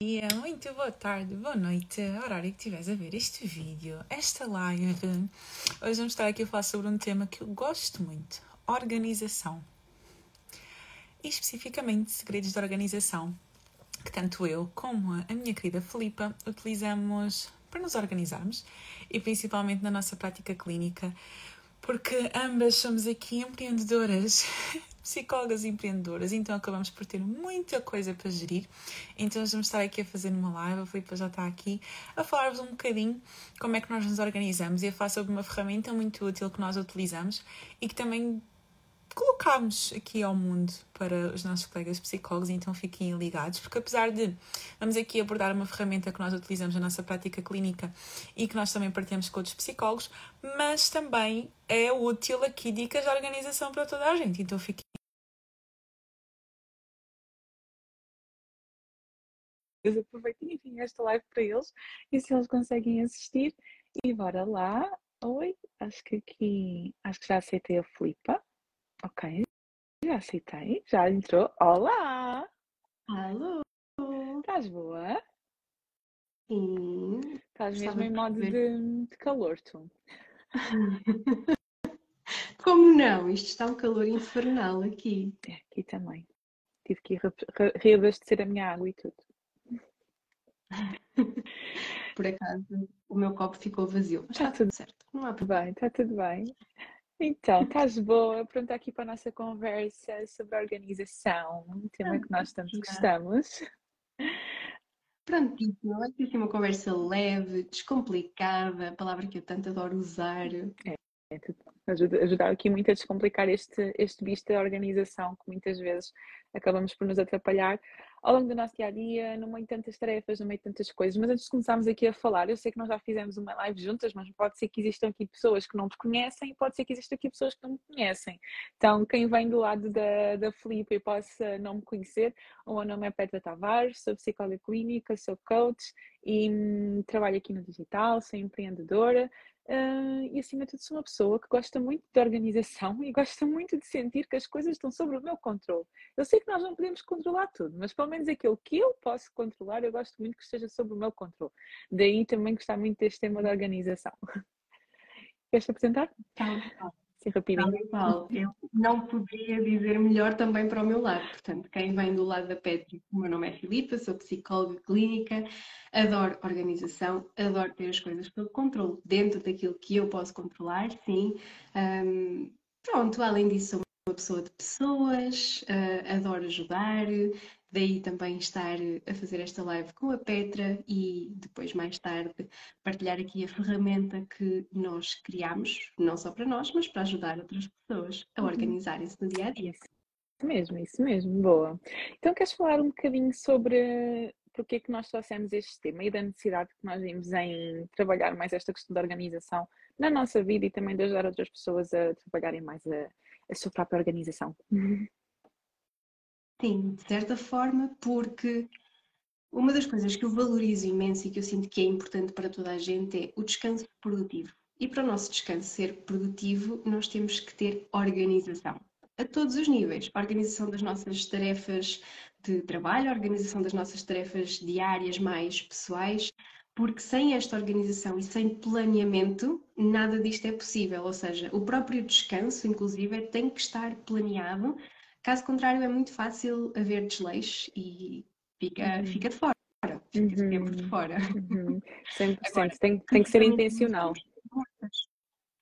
dia, muito boa tarde, boa noite, horário que estiveres a ver este vídeo, esta live. Hoje vamos estar aqui a falar sobre um tema que eu gosto muito: organização. E especificamente segredos de organização, que tanto eu como a minha querida Filipa utilizamos para nos organizarmos e principalmente na nossa prática clínica, porque ambas somos aqui empreendedoras psicólogas empreendedoras, então acabamos por ter muita coisa para gerir. Então vamos estar aqui a fazer uma live, a Filipe já está aqui, a falar-vos um bocadinho como é que nós nos organizamos e a falar sobre uma ferramenta muito útil que nós utilizamos e que também colocámos aqui ao mundo para os nossos colegas psicólogos, então fiquem ligados, porque apesar de vamos aqui abordar uma ferramenta que nós utilizamos na nossa prática clínica e que nós também partilhamos com outros psicólogos, mas também é útil aqui dicas de organização para toda a gente, então fiquem eu aproveito e enviem esta live para eles e se eles conseguem assistir. E bora lá. Oi, acho que aqui, acho que já aceitei a Flipa. Ok, já aceitei, já entrou. Olá! Alô! Estás boa? Sim. Estás mesmo em modo de, de calor, tu. Como não? Isto está um calor infernal aqui. É, aqui também. Tive que re reabastecer a minha água e tudo. Por acaso, o meu copo ficou vazio. Mas está, está tudo certo. Não há problema. Bem, está tudo bem. Então, estás boa? Pronto, aqui para a nossa conversa sobre a organização, um tema que nós tanto gostamos. Prontíssimo, vai ser uma conversa leve, descomplicada, a palavra que eu tanto adoro usar. É, é ajuda, ajudar aqui muito a descomplicar este, este bicho da organização que muitas vezes acabamos por nos atrapalhar ao longo do nosso dia a dia, no meio de tantas tarefas, no meio de tantas coisas. Mas antes de começarmos aqui a falar, eu sei que nós já fizemos uma live juntas, mas pode ser que existam aqui pessoas que não te conhecem, pode ser que existam aqui pessoas que não me conhecem. Então, quem vem do lado da, da Filipe e possa não me conhecer, o meu nome é Petra Tavares, sou psicóloga clínica, sou coach e hum, trabalho aqui no digital, sou empreendedora. Uh, e acima de tudo sou uma pessoa que gosta muito de organização e gosta muito de sentir que as coisas estão sobre o meu controle. Eu sei que nós não podemos controlar tudo, mas pelo menos aquilo que eu posso controlar, eu gosto muito que esteja sob o meu controle. Daí também gostar muito deste tema da organização. Queres apresentar? Tá, Sim, rapidinho. Tal eu não poderia dizer melhor também para o meu lado. Portanto, quem vem do lado da Petri, o meu nome é Filipa, sou psicóloga clínica, adoro organização, adoro ter as coisas pelo controle, dentro daquilo que eu posso controlar, sim. Um, pronto, além disso, sou uma pessoa de pessoas, uh, adoro ajudar, Daí também estar a fazer esta live com a Petra e depois, mais tarde, partilhar aqui a ferramenta que nós criamos, não só para nós, mas para ajudar outras pessoas a uhum. organizarem-se no dia a dia. Isso mesmo, isso mesmo, boa. Então, queres falar um bocadinho sobre porque é que nós trouxemos este tema e da necessidade que nós vimos em trabalhar mais esta questão da organização na nossa vida e também de ajudar outras pessoas a trabalharem mais a, a sua própria organização? Sim, de certa forma, porque uma das coisas que eu valorizo imenso e que eu sinto que é importante para toda a gente é o descanso produtivo. E para o nosso descanso ser produtivo, nós temos que ter organização. A todos os níveis. organização das nossas tarefas de trabalho, organização das nossas tarefas diárias mais pessoais, porque sem esta organização e sem planeamento, nada disto é possível. Ou seja, o próprio descanso, inclusive, tem que estar planeado Caso contrário, é muito fácil haver desleixo e fica, uhum. fica de fora. Fica uhum. sempre de fora. Uhum. 100%. Agora, tem, tem que ser intencional.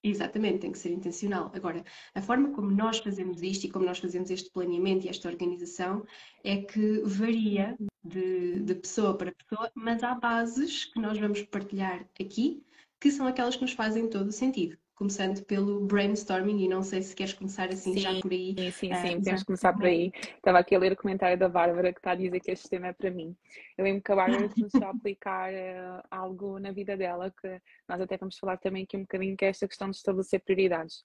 Exatamente, tem que ser intencional. Agora, a forma como nós fazemos isto e como nós fazemos este planeamento e esta organização é que varia de, de pessoa para pessoa, mas há bases que nós vamos partilhar aqui que são aquelas que nos fazem todo o sentido começando pelo brainstorming e não sei se queres começar assim sim, já por aí. Sim, sim, uh, sim, podemos começar por aí. Estava aqui a ler o comentário da Bárbara que está a dizer que este tema é para mim. Eu lembro que a Bárbara começou a aplicar uh, algo na vida dela que nós até vamos falar também aqui um bocadinho que é esta questão de estabelecer prioridades.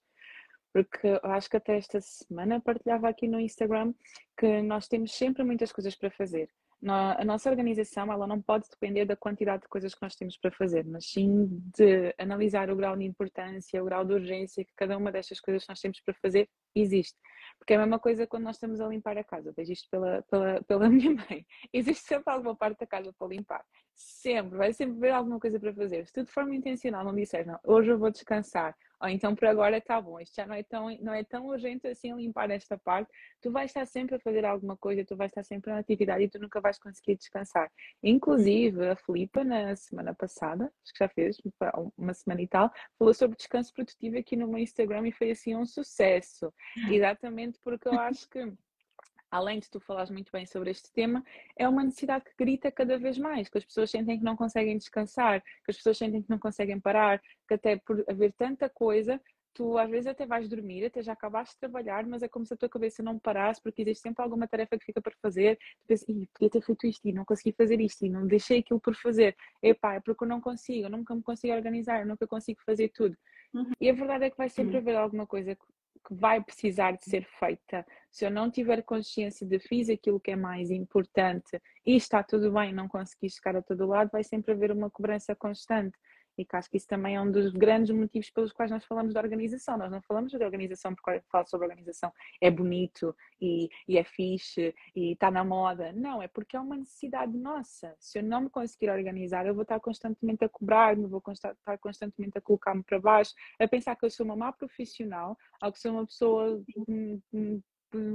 Porque eu acho que até esta semana partilhava aqui no Instagram que nós temos sempre muitas coisas para fazer a nossa organização ela não pode depender da quantidade de coisas que nós temos para fazer, mas sim de analisar o grau de importância, o grau de urgência que cada uma destas coisas que nós temos para fazer existe. Porque é a mesma coisa quando nós estamos a limpar a casa. Vejo isto pela, pela, pela minha mãe. Existe sempre alguma parte da casa para limpar. Sempre, vai sempre haver alguma coisa para fazer. Se tu de forma intencional não disseres, não, hoje eu vou descansar, então por agora está bom, isto já não é, tão, não é tão urgente assim limpar esta parte, tu vais estar sempre a fazer alguma coisa, tu vais estar sempre na atividade e tu nunca vais conseguir descansar. Inclusive, a Filipa, na semana passada, acho que já fez uma semana e tal, falou sobre descanso produtivo aqui no meu Instagram e foi assim um sucesso. Exatamente porque eu acho que além de tu falares muito bem sobre este tema, é uma necessidade que grita cada vez mais, que as pessoas sentem que não conseguem descansar, que as pessoas sentem que não conseguem parar, que até por haver tanta coisa, tu às vezes até vais dormir, até já acabaste de trabalhar, mas é como se a tua cabeça não parasse, porque existe sempre alguma tarefa que fica para fazer. Tu pensas, podia ter feito isto e não consegui fazer isto e não deixei aquilo por fazer. Epá, é porque eu não consigo, eu nunca me consigo organizar, eu nunca consigo fazer tudo. Uhum. E a verdade é que vai sempre uhum. haver alguma coisa que vai precisar de ser feita. Se eu não tiver consciência de fiz aquilo que é mais importante e está tudo bem, não consegui chegar a todo lado, vai sempre haver uma cobrança constante e que acho que isso também é um dos grandes motivos pelos quais nós falamos da organização. Nós não falamos de organização porque falo sobre organização é bonito e, e é fixe e está na moda. Não, é porque é uma necessidade nossa. Se eu não me conseguir organizar, eu vou estar constantemente a cobrar-me, vou estar constantemente a colocar-me para baixo, a pensar que eu sou uma má profissional, ou que sou uma pessoa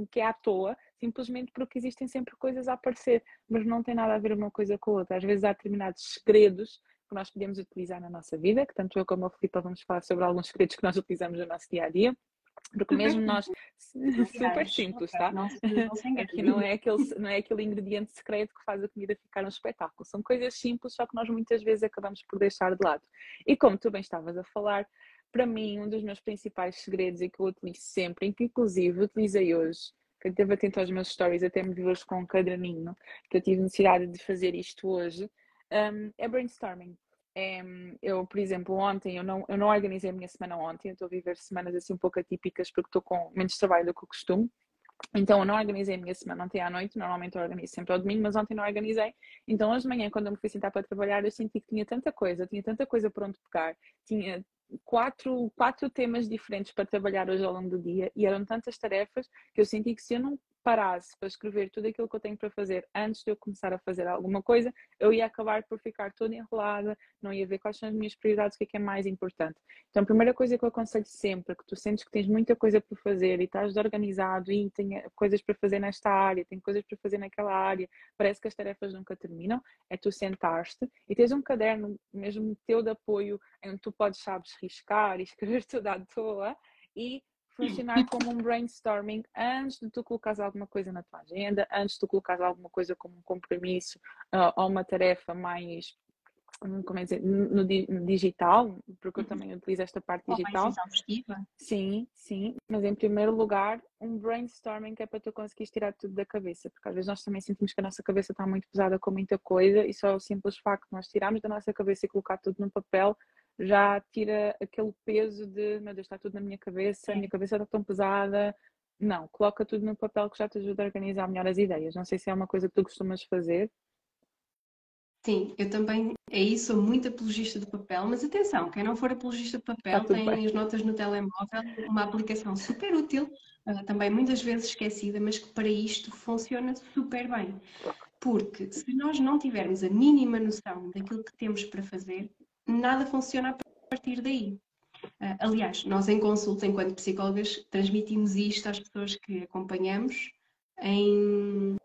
que é à toa, simplesmente porque existem sempre coisas a aparecer, mas não tem nada a ver uma coisa com a outra. Às vezes há determinados segredos que nós podemos utilizar na nossa vida, que tanto eu como a Filipa vamos falar sobre alguns segredos que nós utilizamos no nosso dia a dia. Porque mesmo nós, super simples, tá? Aqui não é, aquele, não é aquele ingrediente secreto que faz a comida ficar um espetáculo. São coisas simples, só que nós muitas vezes acabamos por deixar de lado. E como tu bem estavas a falar, para mim, um dos meus principais segredos e que eu utilizo sempre, e que inclusive utilizei hoje, que eu esteve atento aos meus stories, até me vi hoje com um caderninho, que eu tive necessidade de fazer isto hoje, um, é brainstorming. É, eu, por exemplo, ontem eu não, eu não organizei a minha semana ontem, eu estou a viver semanas assim um pouco atípicas porque estou com menos trabalho do que o costume. Então eu não organizei a minha semana ontem à noite, normalmente eu organizo sempre ao domingo, mas ontem não organizei. Então hoje de manhã, quando eu me fui sentar para trabalhar, eu senti que tinha tanta coisa, tinha tanta coisa por onde pegar, tinha quatro, quatro temas diferentes para trabalhar hoje ao longo do dia e eram tantas tarefas que eu senti que se eu não parasse para escrever tudo aquilo que eu tenho para fazer antes de eu começar a fazer alguma coisa, eu ia acabar por ficar toda enrolada, não ia ver quais são as minhas prioridades, o que é que é mais importante. Então, a primeira coisa que eu aconselho sempre, que tu sentes que tens muita coisa para fazer e estás desorganizado e tem coisas para fazer nesta área, tem coisas para fazer naquela área, parece que as tarefas nunca terminam, é tu sentar-te e tens um caderno mesmo teu de apoio que tu podes, sabes, riscar e escrever tudo à toa e funcionar como um brainstorming antes de tu colocares alguma coisa na tua agenda, antes de tu colocares alguma coisa como um compromisso uh, ou uma tarefa mais hum, como é dizer, no, no digital, porque eu uhum. também utilizo esta parte digital. Sim, sim, mas em primeiro lugar, um brainstorming que é para tu conseguires tirar tudo da cabeça, porque às vezes nós também sentimos que a nossa cabeça está muito pesada com muita coisa e só o simples facto de nós tirarmos da nossa cabeça e colocar tudo no papel já tira aquele peso de meu Deus, está tudo na minha cabeça, a minha cabeça está tão pesada. Não, coloca tudo no papel que já te ajuda a organizar melhor as ideias. Não sei se é uma coisa que tu costumas fazer. Sim, eu também, é sou muito apologista do papel, mas atenção, quem não for apologista de papel tem bem. as notas no telemóvel, uma aplicação super útil, uh, também muitas vezes esquecida, mas que para isto funciona super bem. Porque se nós não tivermos a mínima noção daquilo que temos para fazer, nada funciona a partir daí. Uh, aliás, nós em consulta, enquanto psicólogas, transmitimos isto às pessoas que acompanhamos em,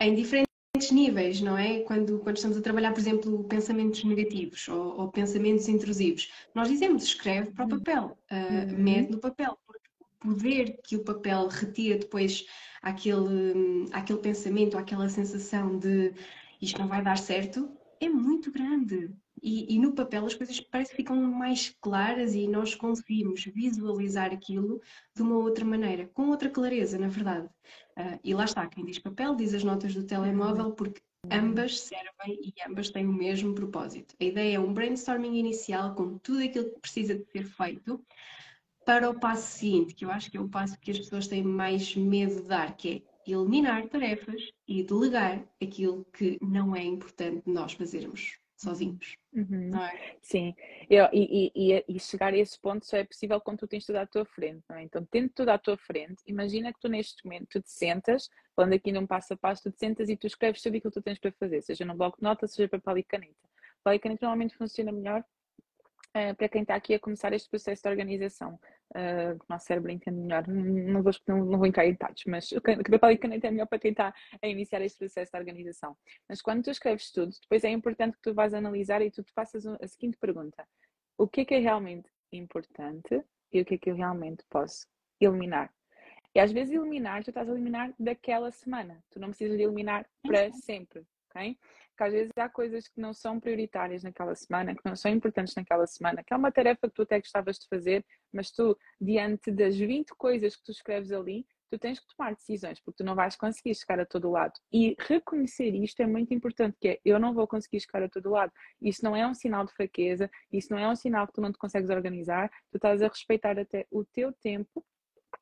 em diferentes níveis, não é? Quando, quando estamos a trabalhar, por exemplo, pensamentos negativos ou, ou pensamentos intrusivos, nós dizemos escreve para o uhum. papel, uh, uhum. mede no papel, porque o poder que o papel retira depois àquele, àquele pensamento, àquela sensação de isto não vai dar certo, é muito grande. E, e, no papel as coisas parece que ficam mais claras e nós conseguimos visualizar aquilo de uma outra maneira, com outra clareza, na verdade. Uh, e lá está, quem diz papel diz as notas do telemóvel, uhum. porque ambas servem e ambas têm o mesmo propósito. A ideia é um brainstorming inicial com tudo aquilo que precisa de ser feito para o passo seguinte, que eu acho que é o passo que as pessoas têm mais medo de dar, que é eliminar tarefas e delegar aquilo que não é importante nós fazermos sozinhos. Uhum. Não é? Sim, Eu, e, e, e, chegar a esse ponto só é possível quando tu tens tudo à tua frente, não é? Então, tendo tudo à tua frente, imagina que tu neste momento tu te sentas, falando aqui num passo a passo, tu te sentas e tu escreves sobre aquilo que tu tens para fazer, seja no bloco de notas, seja papel e caneta. Papel e caneta normalmente funciona melhor uh, para quem está aqui a começar este processo de organização. Uh, o nosso cérebro entende melhor. Não vou, não, não vou entrar em detalhes, mas o papel e caneta é melhor para quem está a iniciar este processo de organização. Mas quando tu escreves tudo, depois é importante que tu vás analisar e tu te faças a seguinte pergunta: o que é que é realmente importante e o que é que eu realmente posso eliminar? E às vezes eliminar, tu estás a eliminar daquela semana. Tu não precisas de eliminar para sempre, ok? Porque às vezes há coisas que não são prioritárias naquela semana, que não são importantes naquela semana, que é uma tarefa que tu até gostavas de fazer, mas tu, diante das 20 coisas que tu escreves ali, tu tens que tomar decisões, porque tu não vais conseguir chegar a todo lado. E reconhecer isto é muito importante, que é, eu não vou conseguir chegar a todo lado. Isso não é um sinal de fraqueza, isso não é um sinal que tu não te consegues organizar, tu estás a respeitar até o teu tempo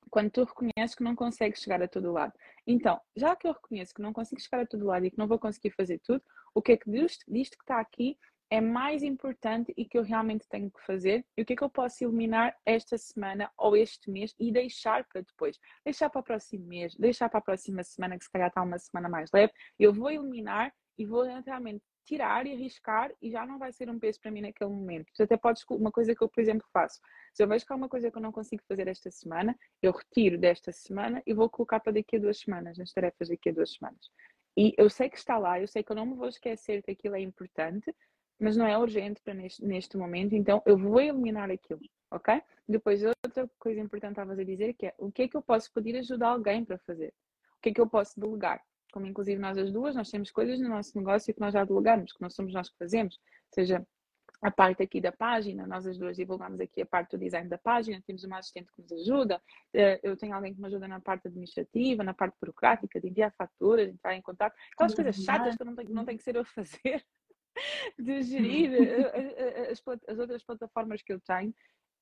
quando tu reconheces que não consegues chegar a todo lado. Então, já que eu reconheço que não consigo chegar a todo lado e que não vou conseguir fazer tudo, o que é que disto, disto que está aqui é mais importante e que eu realmente tenho que fazer e o que é que eu posso eliminar esta semana ou este mês e deixar para depois, deixar para o próximo mês, deixar para a próxima semana que se calhar está uma semana mais leve, eu vou eliminar e vou realmente tirar e arriscar e já não vai ser um peso para mim naquele momento. Até podes, uma coisa que eu, por exemplo, faço, se eu vejo que há uma coisa que eu não consigo fazer esta semana, eu retiro desta semana e vou colocar para daqui a duas semanas, nas tarefas daqui a duas semanas. E eu sei que está lá, eu sei que eu não me vou esquecer que aquilo é importante, mas não é urgente para neste, neste momento, então eu vou eliminar aquilo, ok? Depois, outra coisa importante a fazer dizer que é o que é que eu posso pedir ajuda a alguém para fazer? O que é que eu posso delegar? Como inclusive nós as duas, nós temos coisas no nosso negócio que nós já delegamos, que não somos nós que fazemos, seja a parte aqui da página, nós as duas divulgamos aqui a parte do design da página, temos uma assistente que nos ajuda, eh, eu tenho alguém que me ajuda na parte administrativa, na parte burocrática, de enviar faturas, de entrar em contato, aquelas coisas chatas que não tem, não tem que ser eu fazer, de gerir eh, eh, as, as outras plataformas que eu tenho,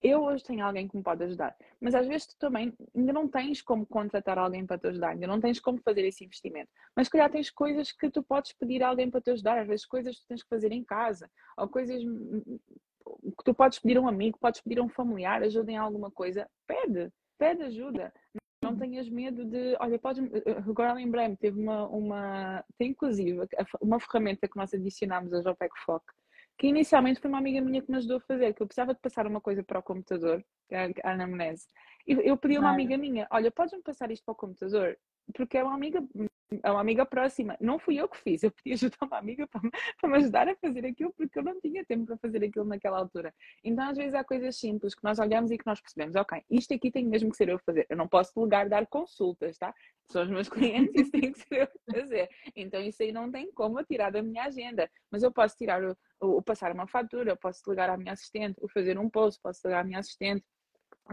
eu hoje tenho alguém que me pode ajudar, mas às vezes tu também ainda não tens como contratar alguém para te ajudar, ainda não tens como fazer esse investimento. Mas se calhar tens coisas que tu podes pedir a alguém para te ajudar, às vezes coisas que tu tens que fazer em casa, ou coisas que tu podes pedir a um amigo, podes pedir a um familiar, ajuda em alguma coisa, pede, pede ajuda. Não tenhas medo de, olha, podes, agora lembrei-me, teve uma, uma, tem inclusive uma ferramenta que nós adicionámos a JPEG Foc, que inicialmente foi uma amiga minha que me ajudou a fazer, que eu precisava de passar uma coisa para o computador, a anamnese. E eu pedi a uma amiga minha, olha, podes-me passar isto para o computador? Porque é uma amiga é uma amiga próxima. Não fui eu que fiz, eu pedi ajuda a uma amiga para, para me ajudar a fazer aquilo porque eu não tinha tempo para fazer aquilo naquela altura. Então, às vezes, há coisas simples que nós olhamos e que nós percebemos, ok, isto aqui tem mesmo que ser eu a fazer. Eu não posso delegar dar consultas, tá? São os meus clientes e isso tem que ser eu a fazer. Então, isso aí não tem como tirar da minha agenda. Mas eu posso tirar o, o, o passar uma fatura, eu posso delegar à minha assistente, o fazer um post, posso delegar à minha assistente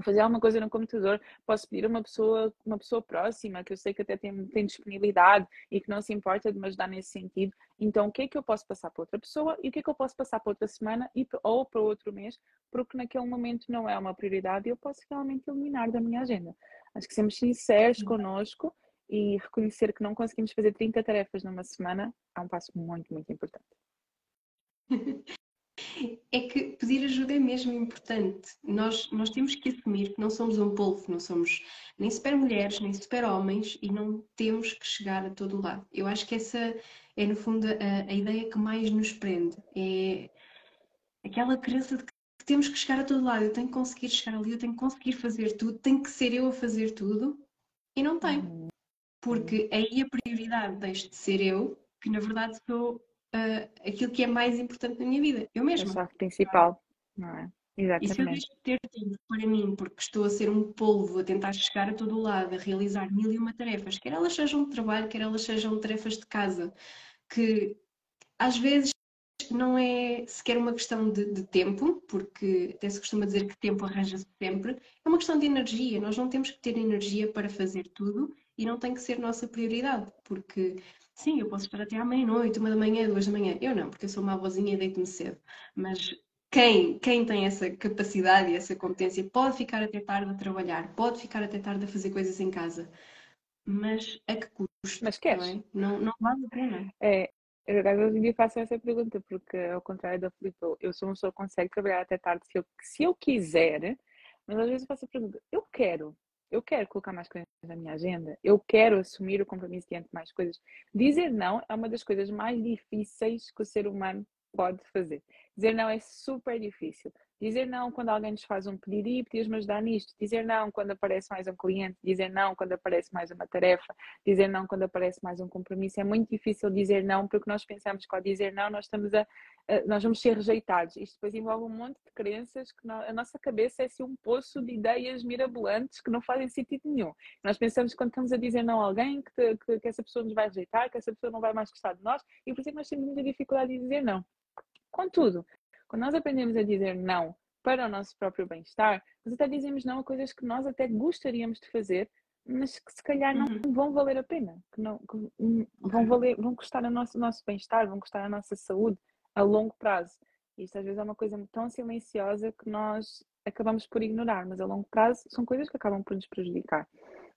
fazer alguma coisa no computador, posso pedir a uma pessoa, uma pessoa próxima, que eu sei que até tem, tem disponibilidade e que não se importa de me ajudar nesse sentido. Então, o que é que eu posso passar para outra pessoa e o que é que eu posso passar para outra semana e, ou para outro mês, porque naquele momento não é uma prioridade e eu posso realmente eliminar da minha agenda. Acho que sermos sinceros connosco e reconhecer que não conseguimos fazer 30 tarefas numa semana é um passo muito, muito importante. é que pedir ajuda é mesmo importante. Nós, nós temos que assumir que não somos um polvo, não somos nem super mulheres, nem super homens e não temos que chegar a todo lado. Eu acho que essa é, no fundo, a, a ideia que mais nos prende. É aquela crença de que temos que chegar a todo lado. Eu tenho que conseguir chegar ali, eu tenho que conseguir fazer tudo, tem que ser eu a fazer tudo e não tenho. Porque aí a prioridade deixa de ser eu, que na verdade sou uh, aquilo que é mais importante na minha vida, eu mesma. É o principal, não é? Exatamente. E se eu deixo de ter tempo para mim, porque estou a ser um polvo, a tentar chegar a todo o lado, a realizar mil e uma tarefas, quer elas sejam de trabalho, quer elas sejam tarefas de casa, que às vezes não é sequer uma questão de, de, tempo, porque até se costuma dizer que tempo arranja-se sempre, é uma questão de energia. Nós não temos que ter energia para fazer tudo e não tem que ser nossa prioridade, porque Sim, eu posso estar até à meia-noite, uma da manhã, duas da manhã. Eu não, porque eu sou uma avózinha e deito-me cedo. Mas quem, quem tem essa capacidade e essa competência pode ficar até tarde a trabalhar, pode ficar até tarde a fazer coisas em casa. mas a que custo? Mas queres? Não, é? não, não vale a pena. É, eu, hoje em dia faço essa pergunta, porque ao contrário da Filipe, eu sou uma pessoa que consegue trabalhar até tarde se eu, se eu quiser, mas às vezes eu faço a pergunta, eu quero, eu quero colocar mais coisas na minha agenda, eu quero assumir o compromisso diante de mais coisas. Dizer não é uma das coisas mais difíceis que o ser humano pode fazer. Dizer não é super difícil. Dizer não quando alguém nos faz um pedido e pedias-me ajudar nisto. Dizer não quando aparece mais um cliente. Dizer não quando aparece mais uma tarefa. Dizer não quando aparece mais um compromisso. É muito difícil dizer não porque nós pensamos que ao dizer não nós estamos a nós vamos ser rejeitados. Isto depois envolve um monte de crenças que a nossa cabeça é assim um poço de ideias mirabolantes que não fazem sentido nenhum. Nós pensamos que quando estamos a dizer não a alguém que, que, que essa pessoa nos vai rejeitar, que essa pessoa não vai mais gostar de nós e por isso é que nós temos muita dificuldade em dizer não. Contudo, quando nós aprendemos a dizer não para o nosso próprio bem-estar, nós até dizemos não a coisas que nós até gostaríamos de fazer, mas que se calhar não uhum. vão valer a pena, que, não, que vão, valer, vão custar o nosso, nosso bem-estar, vão custar a nossa saúde a longo prazo. Isto às vezes é uma coisa tão silenciosa que nós acabamos por ignorar, mas a longo prazo são coisas que acabam por nos prejudicar.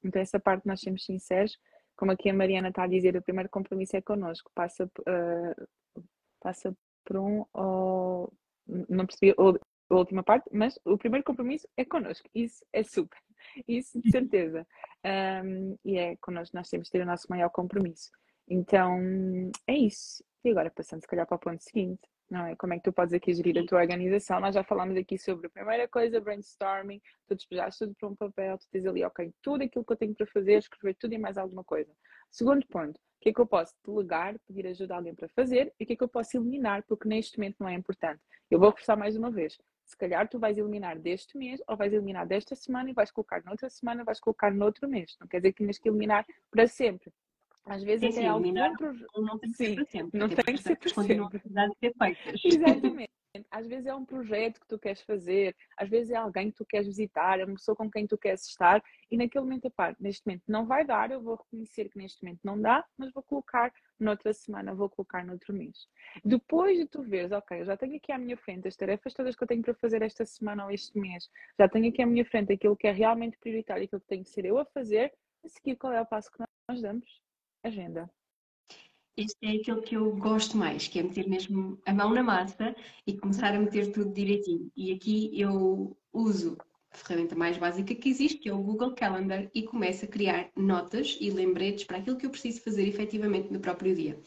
Então, essa parte nós somos sinceros, como aqui a Mariana está a dizer, o primeiro compromisso é connosco, passa, uh, passa por um ou não percebi a última parte, mas o primeiro compromisso é connosco. Isso é super. Isso de certeza. Um, e é connosco nós temos de ter o nosso maior compromisso. Então é isso. E agora passando se calhar para o ponto seguinte não é? Como é que tu podes aqui gerir a tua organização? Nós já falámos aqui sobre a primeira coisa, brainstorming, tu despejaste tudo para um papel, tu tens ali, ok, tudo aquilo que eu tenho para fazer, escrever tudo e mais alguma coisa. Segundo ponto, o que é que eu posso delegar, pedir ajuda a alguém para fazer e o que é que eu posso eliminar, porque neste momento não é importante. Eu vou reforçar mais uma vez. Se calhar tu vais eliminar deste mês ou vais eliminar desta semana e vais colocar noutra semana, vais colocar noutro mês. Não quer dizer que tens que eliminar para sempre. Às vezes sim, até sim, não tem que ser para sempre. Não tem que ser para sempre. a ser feitas. Exatamente. Às vezes é um projeto que tu queres fazer, às vezes é alguém que tu queres visitar, é uma pessoa com quem tu queres estar e naquele momento, pá, neste momento não vai dar, eu vou reconhecer que neste momento não dá, mas vou colocar noutra semana, vou colocar noutro mês. Depois de tu veres, ok, eu já tenho aqui à minha frente as tarefas todas que eu tenho para fazer esta semana ou este mês, já tenho aqui à minha frente aquilo que é realmente prioritário, aquilo que tenho que ser eu a fazer, a seguir qual é o passo que nós damos? Agenda. Este é aquele que eu gosto mais, que é meter mesmo a mão na massa e começar a meter tudo direitinho. E aqui eu uso a ferramenta mais básica que existe, que é o Google Calendar, e começo a criar notas e lembretes para aquilo que eu preciso fazer efetivamente no próprio dia.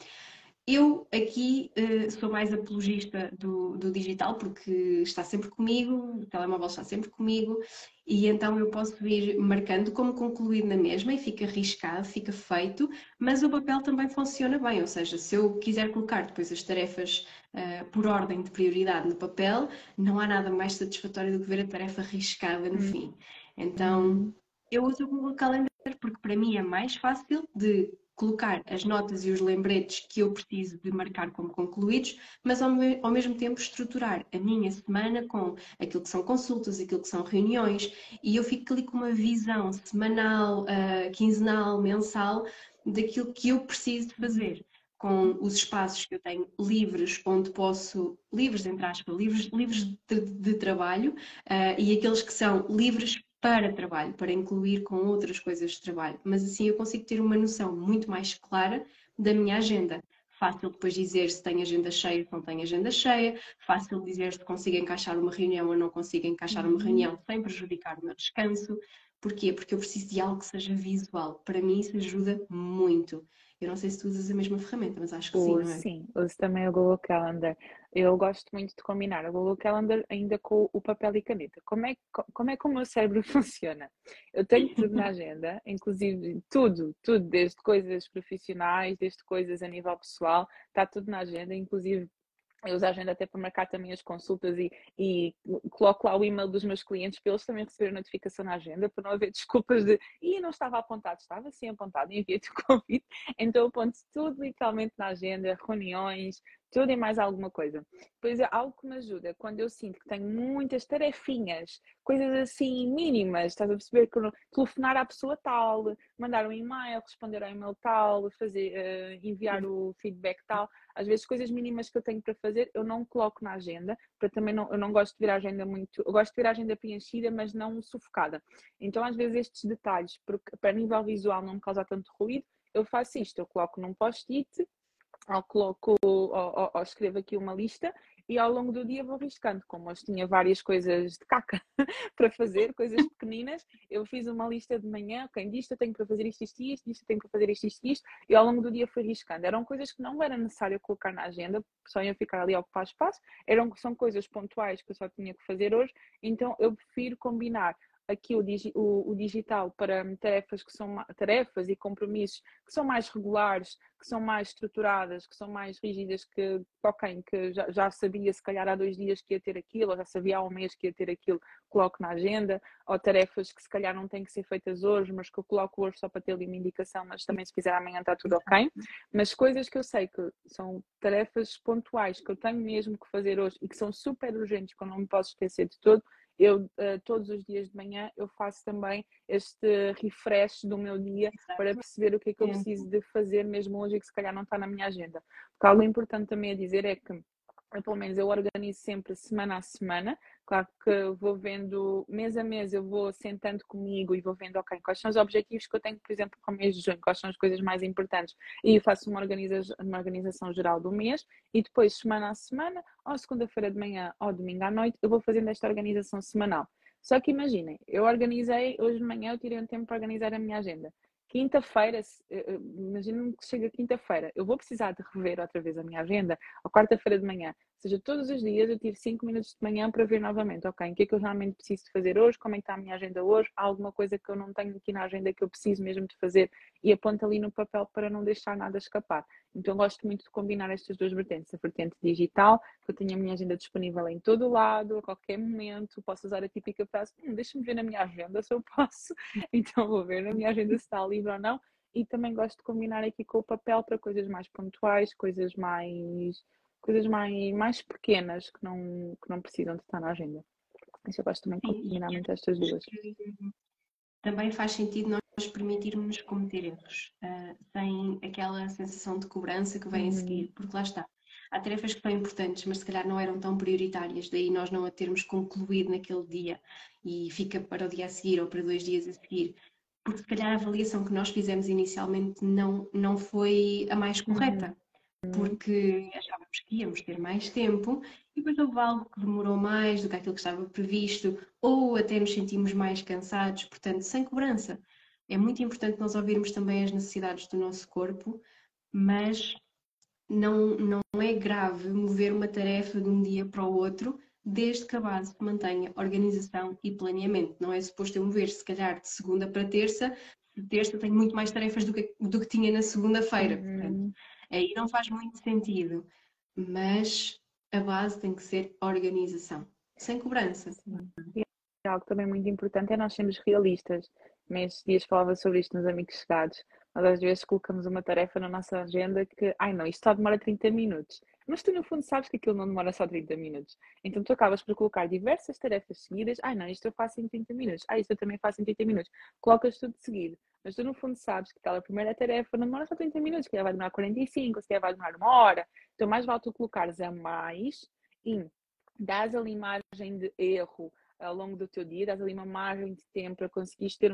Eu aqui uh, sou mais apologista do, do, digital porque está sempre comigo, o telemóvel está sempre comigo e então eu posso ir marcando como concluir na mesma e fica arriscado, fica feito, mas o papel também funciona bem, ou seja, se eu quiser colocar depois as tarefas uh, por ordem de prioridade no papel, não há nada mais satisfatório do que ver a tarefa arriscada no hum. fim. Então eu uso o Google Calendar porque para mim é mais fácil de colocar as notas e os lembretes que eu preciso de marcar como concluídos, mas ao, me ao, mesmo tempo estruturar a minha semana com aquilo que são consultas, aquilo que são reuniões, e eu fico ali com uma visão semanal, uh, quinzenal, mensal, daquilo que eu preciso fazer. Com os espaços que eu tenho livres, onde posso, livres entre aspas, livres, livres de, de trabalho, uh, e aqueles que são livres para trabalho, para incluir com outras coisas de trabalho, mas assim eu consigo ter uma noção muito mais clara da minha agenda. Fácil depois dizer se tenho agenda cheia ou não tenho agenda cheia, fácil dizer se consigo encaixar uma reunião ou não consigo encaixar uma uhum. reunião sem prejudicar o meu descanso. Porquê? Porque eu preciso de algo que seja visual. Para mim isso ajuda muito. Eu não sei se tu usas a mesma ferramenta, mas acho que sim, não é? Sim, uso também o Google Calendar. Eu gosto muito de combinar o Google Calendar ainda com o papel e caneta. Como é, como é que o meu cérebro funciona? Eu tenho tudo na agenda, inclusive tudo, tudo, desde coisas profissionais, desde coisas a nível pessoal, está tudo na agenda, inclusive eu uso a agenda até para marcar também as consultas e, e coloco lá o e-mail dos meus clientes para eles também receberem notificação na agenda, para não haver desculpas de e não estava apontado, estava sim apontado, enviei-te o convite. Então eu ponto tudo literalmente na agenda, reuniões, tudo e mais alguma coisa. Depois, é algo que me ajuda, quando eu sinto que tenho muitas tarefinhas, coisas assim mínimas, estás a perceber? Que telefonar à pessoa tal, mandar um e-mail, responder ao e-mail tal, fazer, uh, enviar o feedback tal. Às vezes, coisas mínimas que eu tenho para fazer, eu não coloco na agenda, para também não, eu não gosto de ver a agenda muito, eu gosto de ver a agenda preenchida, mas não sufocada. Então, às vezes, estes detalhes, porque para nível visual não me causa tanto ruído, eu faço isto, eu coloco num post-it ou coloco ou, ou, ou, escrevo aqui uma lista e ao longo do dia vou riscando. Como hoje tinha várias coisas de caca para fazer, coisas pequeninas, eu fiz uma lista de manhã, ok, disto eu tenho para fazer isto, isto, isto, disto eu tenho para fazer isto, isto, isto, e ao longo do dia fui riscando. Eram coisas que não era necessário colocar na agenda, só iam ficar ali a ocupar espaço, eram, são coisas pontuais que eu só tinha que fazer hoje, então eu prefiro combinar aqui o, digi o, o, digital para tarefas que são tarefas e compromissos que são mais regulares, que são mais estruturadas, que são mais rígidas, que ok, que já, já sabia se calhar há dois dias que ia ter aquilo, ou já sabia há um mês que ia ter aquilo, coloco na agenda, ou tarefas que se calhar não têm que ser feitas hoje, mas que eu coloco hoje só para ter ali uma indicação, mas também se fizer amanhã está tudo ok. Mas coisas que eu sei que são tarefas pontuais que eu tenho mesmo que fazer hoje e que são super urgentes, que eu não me posso esquecer de todo, eu uh, todos os dias de manhã eu faço também este refresh do meu dia para perceber o que é que eu preciso de fazer mesmo hoje e que se calhar não está na minha agenda. Porque algo importante também a dizer é que eu, pelo menos eu organizo sempre semana a semana. Claro que vou vendo mês a mês, eu vou sentando comigo e vou vendo, ok, quais são os objetivos que eu tenho, por exemplo, para o mês de junho, quais são as coisas mais importantes. E faço uma, organiza uma organização geral do mês e depois, semana a semana, ou segunda-feira de manhã ou domingo à noite, eu vou fazendo esta organização semanal. Só que imaginem, eu organizei, hoje de manhã eu tirei um tempo para organizar a minha agenda. Quinta-feira, eh, eh, imagina que chega quinta-feira, eu vou precisar de rever outra vez a minha agenda, ou quarta-feira de manhã, seja, todos os dias eu tiro 5 minutos de manhã para ver novamente, ok, o que é que eu realmente preciso de fazer hoje, como é que está a minha agenda hoje, há alguma coisa que eu não tenho aqui na agenda que eu preciso mesmo de fazer e aponto ali no papel para não deixar nada escapar. Então gosto muito de combinar estas duas vertentes, a vertente digital, que eu tenho a minha agenda disponível em todo o lado, a qualquer momento, posso usar a típica frase, hum, deixa-me ver na minha agenda se eu posso, então vou ver na minha agenda se está livre ou não, e também gosto de combinar aqui com o papel para coisas mais pontuais, coisas mais coisas mais, mais pequenas que não, que não precisam de estar na agenda. Isso eu gosto também de combinar muito estas duas. Também faz sentido nós permitirmos cometer erros, uh, sem aquela sensação de cobrança que vem uhum. a seguir, porque lá está. Há tarefas que são importantes, mas se calhar não eram tão prioritárias, daí nós não a termos concluído naquele dia e fica para o dia a seguir ou para dois dias a seguir, porque se calhar a avaliação que nós fizemos inicialmente não, não foi a mais correta. Porque achávamos que íamos ter mais tempo e depois houve algo que demorou mais do que aquilo que estava previsto ou até nos sentimos mais cansados, portanto, sem cobrança. É muito importante nós ouvirmos também as necessidades do nosso corpo, mas não, não é grave mover uma tarefa de um dia para o outro, desde que a base mantenha organização e planeamento. Não é suposto eu mover, se calhar, de segunda para terça, de terça tenho muito mais tarefas do que, do que tinha na segunda-feira. Uhum. Aí não faz muito sentido, mas a base tem que ser organização, sem cobrança. E algo também muito importante é nós sermos realistas. Nestes dias falava sobre isto nos amigos chegados. Nós às vezes colocamos uma tarefa na nossa agenda que, ai não, isto só demora 30 minutos. Mas tu no fundo sabes que aquilo não demora só 30 minutos. Então tu acabas por colocar diversas tarefas seguidas. Ai não, isto eu faço em 30 minutos. Ah, isto eu também faço em 30 minutos. Colocas tudo de seguido. Mas tu, no fundo, sabes que aquela primeira tarefa não demora só 30 minutos, que vai demorar 45, se vai demorar uma hora. Então, mais vale tu colocares a mais e dás ali margem de erro ao longo do teu dia, dás ali uma margem de tempo para conseguires ter,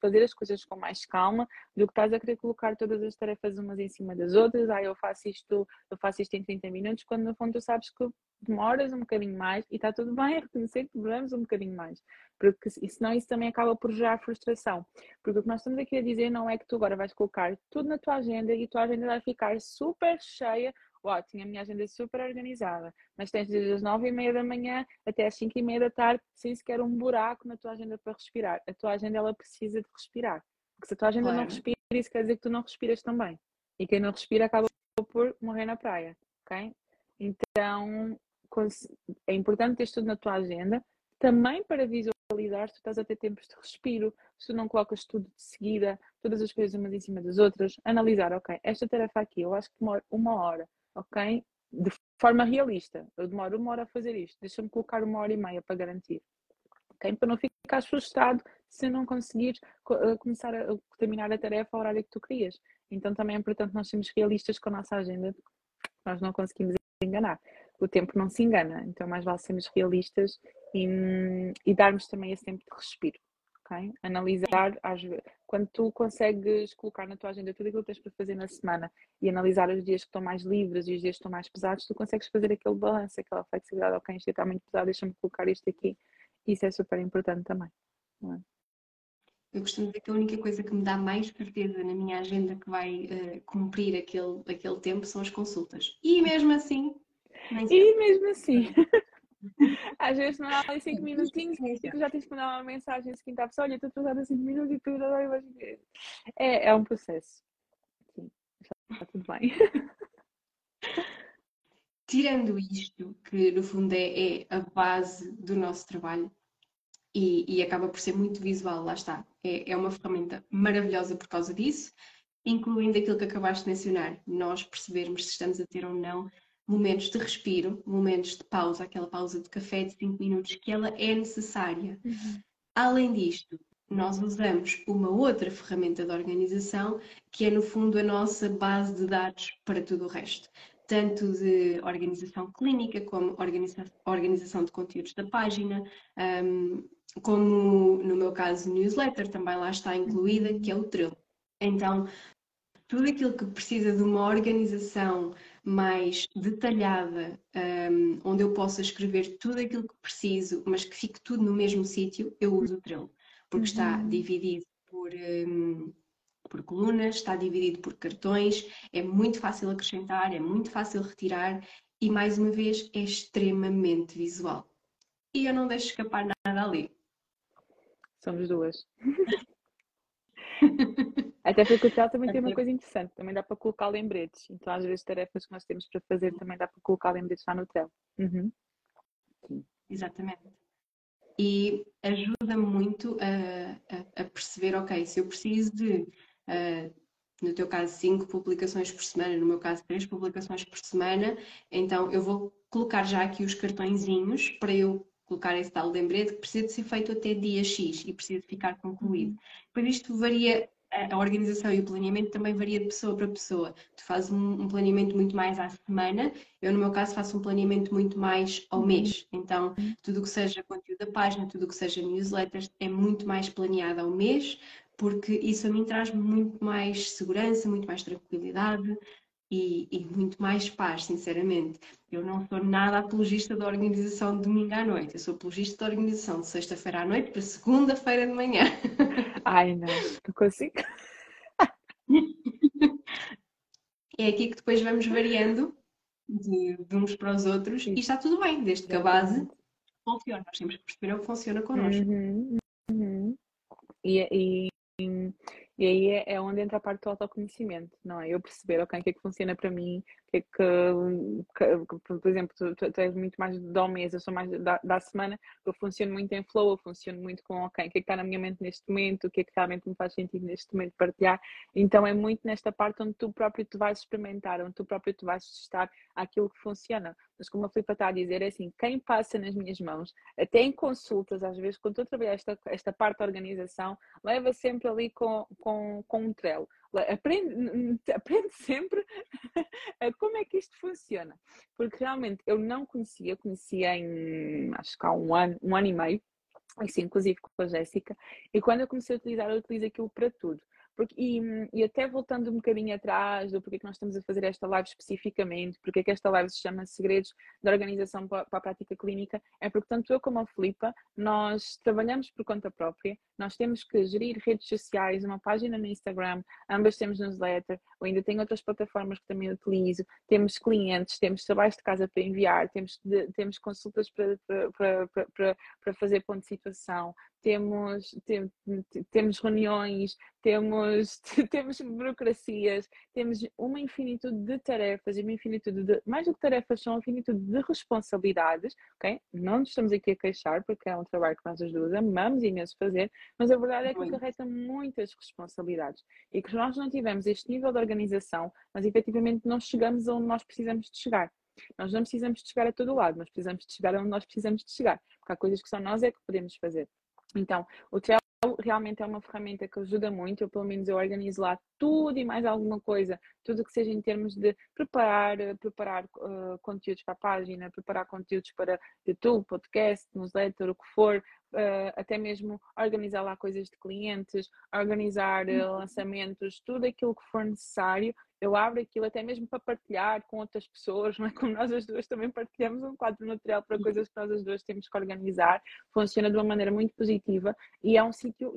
fazer as coisas com mais calma, do que estás a querer colocar todas as tarefas umas em cima das outras, ah, eu faço isto, eu faço isto em 30 minutos, quando no fundo tu sabes que demoras um bocadinho mais e está tudo bem a reconhecer que demoramos um bocadinho mais. Porque senão isso também acaba por gerar frustração. Porque o que nós estamos aqui a dizer não é que tu agora vais colocar tudo na tua agenda e a tua agenda vai ficar super cheia. Uau, tinha a minha agenda super organizada, mas tens desde as nove e meia da manhã até as cinco e meia da tarde sem sequer um buraco na tua agenda para respirar. A tua agenda ela precisa de respirar. Porque se a tua agenda claro. não respira, isso quer dizer que tu não respiras também. E quem não respira acaba por morrer na praia, ok? Então, é importante ter tudo na tua agenda, também para visualizar se tu estás a ter tempos de respiro, se tu não colocas tudo de seguida, todas as coisas umas em cima das outras, analisar, ok, esta tarefa aqui, eu acho que demora uma hora, ok? de forma realista. Eu demoro uma hora a fazer isto, deixa-me colocar uma hora e meia para garantir. Okay? Para não ficar frustrado se não conseguires eh, começar a terminar a tarefa ao horário que tu querias. Então também é importante nós sermos realistas com a nossa agenda, nós não conseguimos enganar. O tempo não se engana, então mais vale sermos realistas e, e darmos também esse tempo de respiro. Okay? Analisar, às vezes, quando tu consegues colocar na tua agenda tudo aquilo que tens para fazer na semana e analisar os dias que estão mais livres e os dias que estão mais pesados, tu consegues fazer aquele balanço, aquela flexibilidade. Ok, isto está muito pesado, deixa-me colocar isto aqui. Isso é super importante também. É? Eu costumo dizer que a única coisa que me dá mais certeza na minha agenda que vai uh, cumprir aquele, aquele tempo são as consultas. E mesmo assim. e mesmo assim. Às vezes não há ali 5 minutinhos e tu já tens que mandar uma mensagem seguinte à pessoa, olha, estou atrasada 5 minutos e tu é, é um processo. Sim, está tudo bem. Tirando isto, que no fundo é, é a base do nosso trabalho e, e, acaba por ser muito visual, lá está. É, é uma ferramenta maravilhosa por causa disso, incluindo aquilo que acabaste de mencionar, nós percebermos se estamos a ter ou não momentos de respiro, momentos de pausa, aquela pausa de café de 5 minutos, que ela é necessária. Uhum. Além disto, nós usamos uma outra ferramenta de organização, que é no fundo a nossa base de dados para tudo o resto. Tanto de organização clínica, como organiza organização de conteúdos da página, um, como no meu caso, newsletter, também lá está incluída, que é o Trello. Então, tudo aquilo que precisa de uma organização mais detalhada, um, onde eu possa escrever tudo aquilo que preciso, mas que fique tudo no mesmo sítio, eu uso o Trello, porque uhum. está dividido por, um, por colunas, está dividido por cartões, é muito fácil acrescentar, é muito fácil retirar e, mais uma vez, é extremamente visual. E eu não deixo escapar nada ali. Somos duas. Até porque o Trello também tem uma coisa interessante, também dá para colocar lembretes. Então, às vezes, tarefas que nós temos para fazer também dá para colocar lembretes lá no Trello. Uhum. Exatamente. E ajuda muito a, a, a, perceber, ok, se eu preciso de, uh, no teu caso, cinco publicações por semana, no meu caso, três publicações por semana, então eu vou colocar já aqui os cartõezinhos para eu colocar esse tal lembrete que precisa de ser feito até dia X e precisa de ficar concluído. Uhum. Por isto varia a organização e o planeamento também varia de pessoa para pessoa. Tu fazes um, planeamento muito mais à semana, eu no meu caso faço um planeamento muito mais ao uhum. mês. Então, tudo o que seja conteúdo da página, tudo o que seja newsletters é muito mais planeado ao mês, porque isso a mim traz muito mais segurança, muito mais tranquilidade e, e muito mais paz, sinceramente. Eu não sou nada apologista da organização de domingo à noite, eu sou apologista da organização de sexta-feira à noite para segunda-feira de manhã. Ai, não, não consigo. É aqui que depois vamos variando de, de uns para os outros e está tudo bem, desde que a base funcione. Nós temos que perceber o que funciona connosco. Uhum, uhum. E, e, e aí é, é, onde entra a parte do autoconhecimento, não é? Eu perceber, ok, o que é que funciona para mim, o que é que, que por exemplo, tu, tu, tu, és muito mais do mês, eu sou mais da, da, semana, eu funciono muito em flow, eu funciono muito com, ok, o que é que está na minha mente neste momento, o que é que realmente me faz sentido neste momento partilhar. Então é muito nesta parte onde tu próprio te vais experimentar, onde tu próprio te vais testar aquilo que funciona. Mas como a Filipe está a dizer, é assim, quem passa nas minhas mãos, até em consultas, às vezes, quando estou a trabalhar esta, esta parte da organização, leva sempre ali com, com, com um Trello. Aprende, aprende sempre como é que isto funciona. Porque realmente eu não conhecia, conhecia em acho que há um ano, um ano e meio, isso inclusive com a Jéssica, e quando eu comecei a utilizar, eu utilizo aquilo para tudo. Porque, e, e, até voltando um bocadinho atrás do porquê que nós estamos a fazer esta live especificamente, porque que esta live se chama Segredos da Organização para, a Prática Clínica, é porque tanto eu como a Filipa, nós trabalhamos por conta própria, nós temos que gerir redes sociais, uma página no Instagram, ambas temos newsletter, ou ainda tenho outras plataformas que também utilizo, temos clientes, temos trabalhos de casa para enviar, temos, de, temos consultas para, para, para, para, para fazer ponto de situação, temos, tem, temos reuniões, temos, temos burocracias, temos uma infinitude de tarefas e uma infinitude de, mais do que tarefas, são uma infinitude de responsabilidades, ok? Não nos estamos aqui a queixar, porque é um trabalho que nós as duas amamos imenso fazer, mas a verdade é que acarreta muitas responsabilidades e que nós não tivemos este nível de organização, mas efetivamente não chegamos aonde nós precisamos de chegar. Nós não precisamos de chegar a todo lado, mas precisamos de chegar onde nós precisamos de chegar, porque há coisas que só nós é que podemos fazer. Então, o Trello realmente é uma ferramenta que ajuda muito. Eu, pelo menos, eu organizo lá tudo e mais alguma coisa, tudo que seja em termos de preparar, preparar uh, conteúdos para a página, preparar conteúdos para YouTube, podcast, newsletter, o que for, uh, até mesmo organizar lá coisas de clientes, organizar uh, lançamentos, tudo aquilo que for necessário. Eu abro aquilo até mesmo para partilhar com outras pessoas, não é? Como nós as duas também partilhamos um quadro material para coisas que nós as duas temos que organizar. Funciona de uma maneira muito positiva e é um sítio,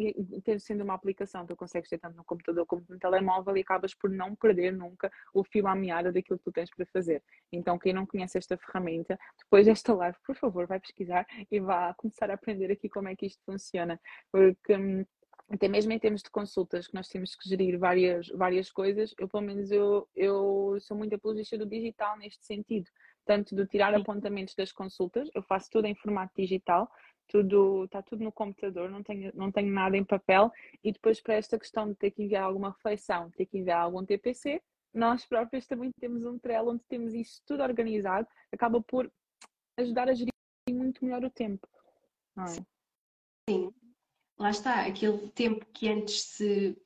sendo uma aplicação, tu consegues ter tanto no computador como no telemóvel e acabas por não perder nunca o fio à meada daquilo que tu tens para fazer. Então, quem não conhece esta ferramenta, depois desta live, por favor, vai pesquisar e vá começar a aprender aqui como é que isto funciona. Porque hum, até mesmo em termos de consultas, que nós temos que gerir várias, várias coisas, eu pelo menos eu, eu sou muito apologista do digital neste sentido, tanto de tirar apontamentos das consultas, eu faço tudo em formato digital, tudo está tudo no computador, não tenho, não tenho nada em papel, e depois para esta questão de ter que enviar alguma reflexão, ter que enviar algum TPC, nós próprios também temos um Trello onde temos isso tudo organizado, acaba por ajudar a gerir muito melhor o tempo. Não é? Sim, lá está, aquele tempo que antes se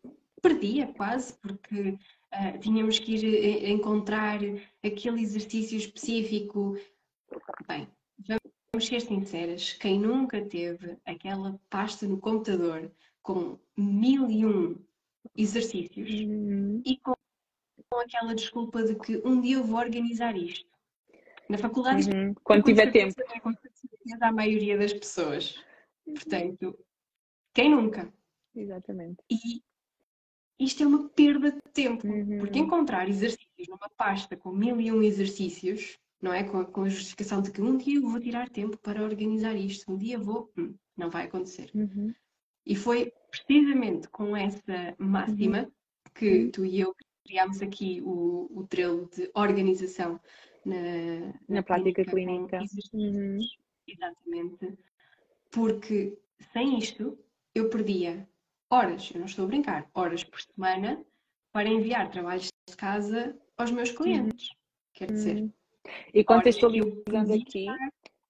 perdia quase, porque uh, tínhamos que ir encontrar aquele exercício específico. Bem, vamos ser sinceras, quem nunca teve aquela pasta no computador com mil e um exercícios uhum. e com, com, aquela desculpa de que um dia eu vou organizar isto. Na faculdade, uhum. quando tiver tempo. A maioria das pessoas. Portanto, quem nunca? Exatamente. E isto é uma perda de tempo, uhum. porque encontrar exercícios numa pasta com mil e um exercícios, não é? Com a, com a, justificação de que um dia eu vou tirar tempo para organizar isto, um dia vou, hum, não vai acontecer. Uhum. E foi precisamente com essa máxima uhum. que tu e eu criámos aqui o, o trelo de organização na, na, na prática clínica. clínica. Uhum. Exatamente. Porque sem isto, eu perdia horas, eu não estou a brincar, horas por semana para enviar trabalhos de casa aos meus clientes. Uhum. Quer dizer. Uhum. E contextualizando aqui,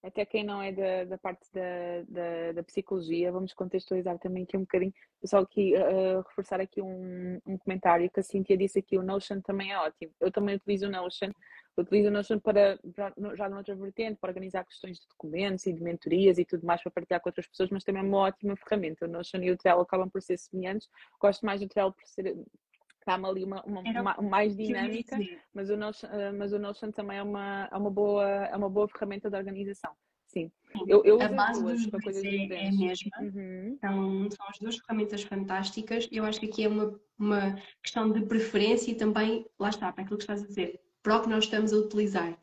até quem não é da, da parte da, da, da, psicologia, vamos contextualizar também aqui um bocadinho. Só aqui uh, reforçar aqui um, um comentário que a Cintia disse aqui, o Notion também é ótimo. Eu também utilizo o Notion utilizo o Notion para, já noutra vertente, para organizar questões de documentos e de mentorias e tudo mais para partilhar com outras pessoas, mas também é uma ótima ferramenta. O Notion e o Trello acabam por ser semelhantes. Gosto mais do Trello por ser dá-me ali uma, uma, uma, mais dinâmica, mas o, Notion, eh, mas o Notion também é uma, é uma, boa, é uma boa ferramenta de organização. Sim. Eu, eu a base dos para coisas é, é a mesma. Uhum. Então, são as duas ferramentas fantásticas. Eu acho que aqui é uma, uma questão de preferência e também, lá está, para aquilo que estás a dizer, para o que nós estamos a utilizar.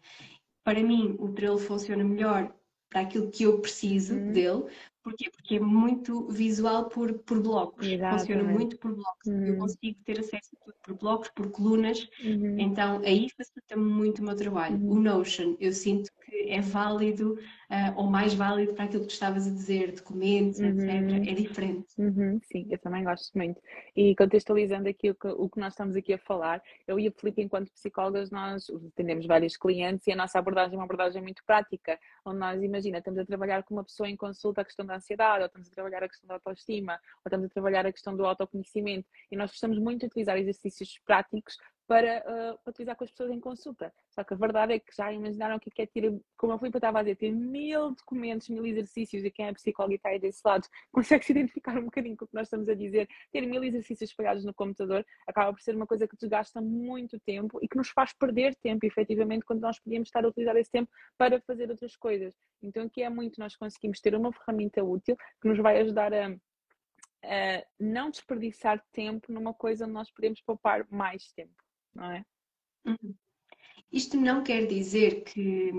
Para mim, o Trello funciona melhor para aquilo que eu preciso uhum. dele. Porquê? Porque é muito visual por, por blocos. Exatamente. Funciona muito por blocos. Uhum. Eu consigo ter acesso a tudo por blocos, por colunas. Uhum. Então, aí facilita muito o meu trabalho. O uhum. Notion, eu sinto que é válido uh, ou mais válido para aquilo que tu estavas a dizer, documentos, uhum. etc. É diferente. Uhum. Sim, eu também gosto muito. E contextualizando aqui o que, o que nós estamos aqui a falar, eu e a Felipe, enquanto psicólogas, nós atendemos vários clientes e a nossa abordagem é uma abordagem muito prática, onde nós, imagina, estamos a trabalhar com uma pessoa em consulta a questão da ansiedade, ou estamos a trabalhar a questão da autoestima, ou estamos a trabalhar a questão do autoconhecimento, e nós gostamos muito de utilizar exercícios práticos para, uh, utilizar com as pessoas em consulta. Só que a verdade é que já imaginaram o que é, é ter, como a Filipe estava a dizer, ter mil documentos, mil exercícios, e quem é psicólogo e está aí desse lado consegue se identificar um bocadinho com o que nós estamos a dizer. Ter mil exercícios espalhados no computador acaba por ser uma coisa que desgasta muito tempo e que nos faz perder tempo, efetivamente, quando nós podíamos estar a utilizar esse tempo para fazer outras coisas. Então, aqui é muito nós conseguimos ter uma ferramenta útil que nos vai ajudar a Uh, não desperdiçar tempo numa coisa onde nós podemos poupar mais tempo não é? Uhum. Isto não quer dizer que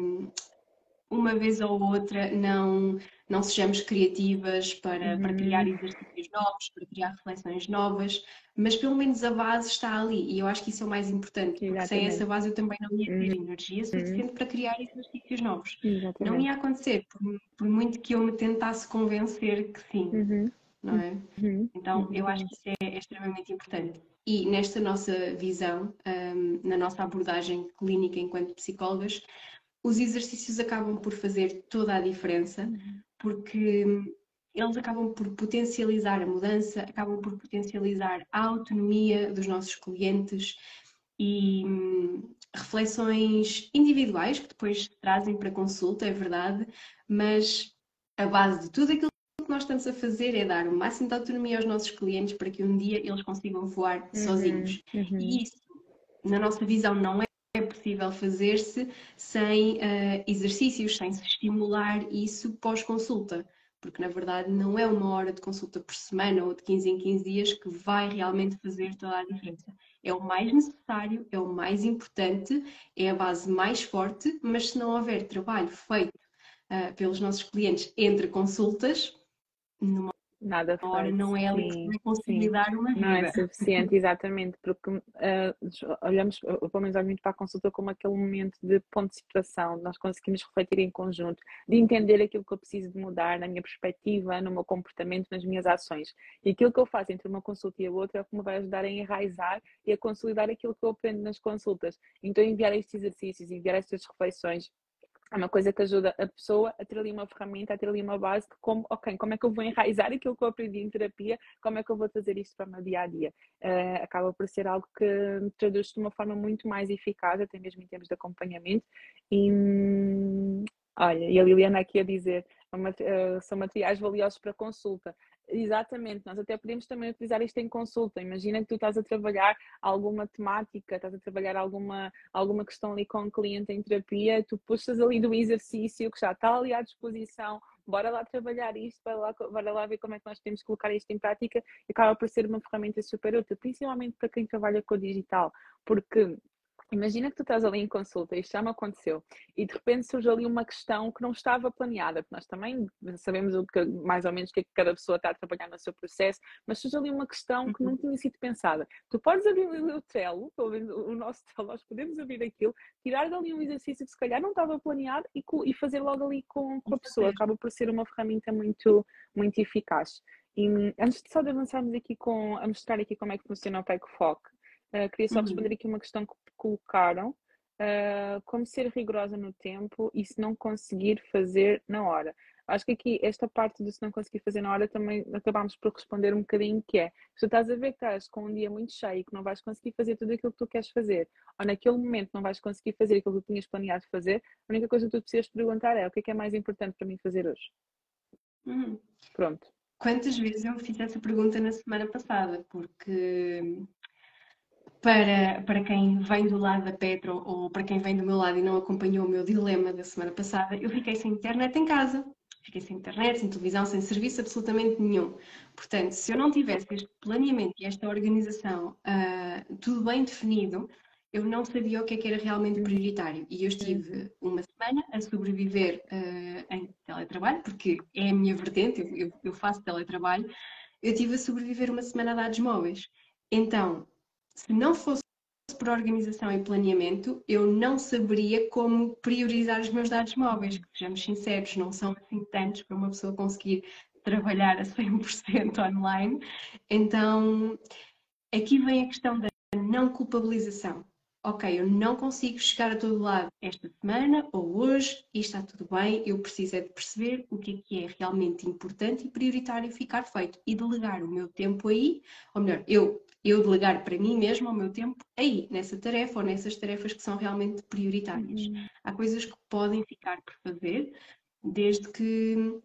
uma vez ou outra não, não sejamos criativas para, uhum. para criar exercícios novos, para criar reflexões novas, mas pelo menos a base está ali e eu acho que isso é o mais importante, porque Exatamente. sem essa base eu também não ia ter uhum. energia suficiente uhum. para criar exercícios novos. Exatamente. Não ia acontecer, por, por, muito que eu me tentasse convencer que sim. Não é? Uhum. Então, eu acho que isso é, é, extremamente importante. E nesta nossa visão, um, na nossa abordagem clínica enquanto psicólogas, os exercícios acabam por fazer toda a diferença, uhum. porque eles acabam por potencializar a mudança, acabam por potencializar a autonomia dos nossos clientes e hum, reflexões individuais que depois trazem para consulta, é verdade, mas a base de tudo aquilo que nós estamos a fazer é dar o máximo de autonomia aos nossos clientes para que um dia eles consigam voar uhum, sozinhos. Uhum. E isso, na nossa visão, não é possível fazer-se sem uh, exercícios, sem se estimular isso pós-consulta porque na verdade não é uma hora de consulta por semana ou de 15 em 15 dias que vai realmente fazer toda a diferença. É o mais necessário, é o mais importante, é a base mais forte, mas se não houver trabalho feito uh, pelos nossos clientes entre consultas, numa Nada faz. hora não é ali sim, que conseguir sim. dar uma vida. Não é suficiente, exatamente, porque uh, olhamos, eu pelo menos olho muito para a consulta como aquele momento de ponto de situação, nós conseguimos refletir em conjunto, de entender aquilo que eu preciso de mudar na minha perspectiva, no meu comportamento, nas minhas ações. E aquilo que eu faço entre uma consulta e a outra é o que me vai ajudar a enraizar e a consolidar aquilo que eu aprendo nas consultas. Então enviar estes exercícios, enviar estas reflexões é uma coisa que ajuda a pessoa a ter ali uma ferramenta, a ter ali uma base de como, ok, como é que eu vou enraizar aquilo que eu aprendi em terapia, como é que eu vou fazer isto para o meu dia a dia. Uh, acaba por ser algo que traduz de uma forma muito mais eficaz, até mesmo em termos de acompanhamento. E hum, olha, e a Liliana aqui a dizer, uh, são materiais valiosos para consulta. Exatamente, nós até podemos também utilizar isto em consulta. Imagina que tu estás a trabalhar alguma temática, estás a trabalhar alguma, alguma questão ali com o cliente em terapia, tu puxas ali do exercício que já está ali à disposição, bora lá trabalhar isto, bora lá, bora lá ver como é que nós temos que colocar isto em prática acaba por ser uma ferramenta super útil, principalmente para quem trabalha com o digital, porque Imagina que tu estás ali em consulta, isto já me aconteceu, e de repente surge ali uma questão que não estava planeada, porque nós também sabemos o que, mais ou menos o que, é que cada pessoa está a trabalhar no seu processo, mas surge ali uma questão que não uhum. tinha sido pensada. Tu podes abrir o Trello, o nosso Trello, nós podemos abrir aquilo, tirar dali um exercício que se calhar não estava planeado e, e fazer logo ali com, com a pessoa. Acaba por ser uma ferramenta muito, muito eficaz. E antes de só de avançarmos aqui com, a mostrar aqui como é que funciona o PEC Foc, Uh, queria só uhum. responder aqui uma questão que colocaram. Uh, como ser rigorosa no tempo e se não conseguir fazer na hora. Acho que aqui esta parte do se não conseguir fazer na hora também acabámos por responder um bocadinho que é se tu estás a ver que estás com um dia muito cheio e que não vais conseguir fazer tudo aquilo que tu queres fazer ou naquele momento não vais conseguir fazer aquilo que tu tinhas planeado fazer, a única coisa que tu precisas perguntar é o que é que é mais importante para mim fazer hoje? Uhum. Pronto. Quantas vezes eu fiz essa pergunta na semana passada? Porque para, para quem vem do lado da Petro ou para quem vem do meu lado e não acompanhou o meu dilema da semana passada, eu fiquei sem internet em casa. Fiquei sem internet, sem televisão, sem serviço absolutamente nenhum. Portanto, se eu não tivesse este planeamento e esta organização uh, tudo bem definido, eu não sabia o que, é que era realmente prioritário. E eu estive uma semana a sobreviver uh, em teletrabalho, porque é a minha vertente, eu, eu faço teletrabalho. Eu estive a sobreviver uma semana a dados móveis. Então, se não fosse por organização e planeamento, eu não saberia como priorizar os meus dados móveis, que sejamos sinceros, não são assim tantos para uma pessoa conseguir trabalhar a 100% online. Então, aqui vem a questão da não culpabilização. Ok, eu não consigo chegar a todo lado esta semana ou hoje e está tudo bem, eu preciso é de perceber o que é que é realmente importante e prioritário ficar feito e delegar o meu tempo aí, ou melhor, eu eu delegar para mim mesmo o meu tempo aí, nessa tarefa ou nessas tarefas que são realmente prioritárias. Uhum. Há coisas que podem ficar por fazer, desde que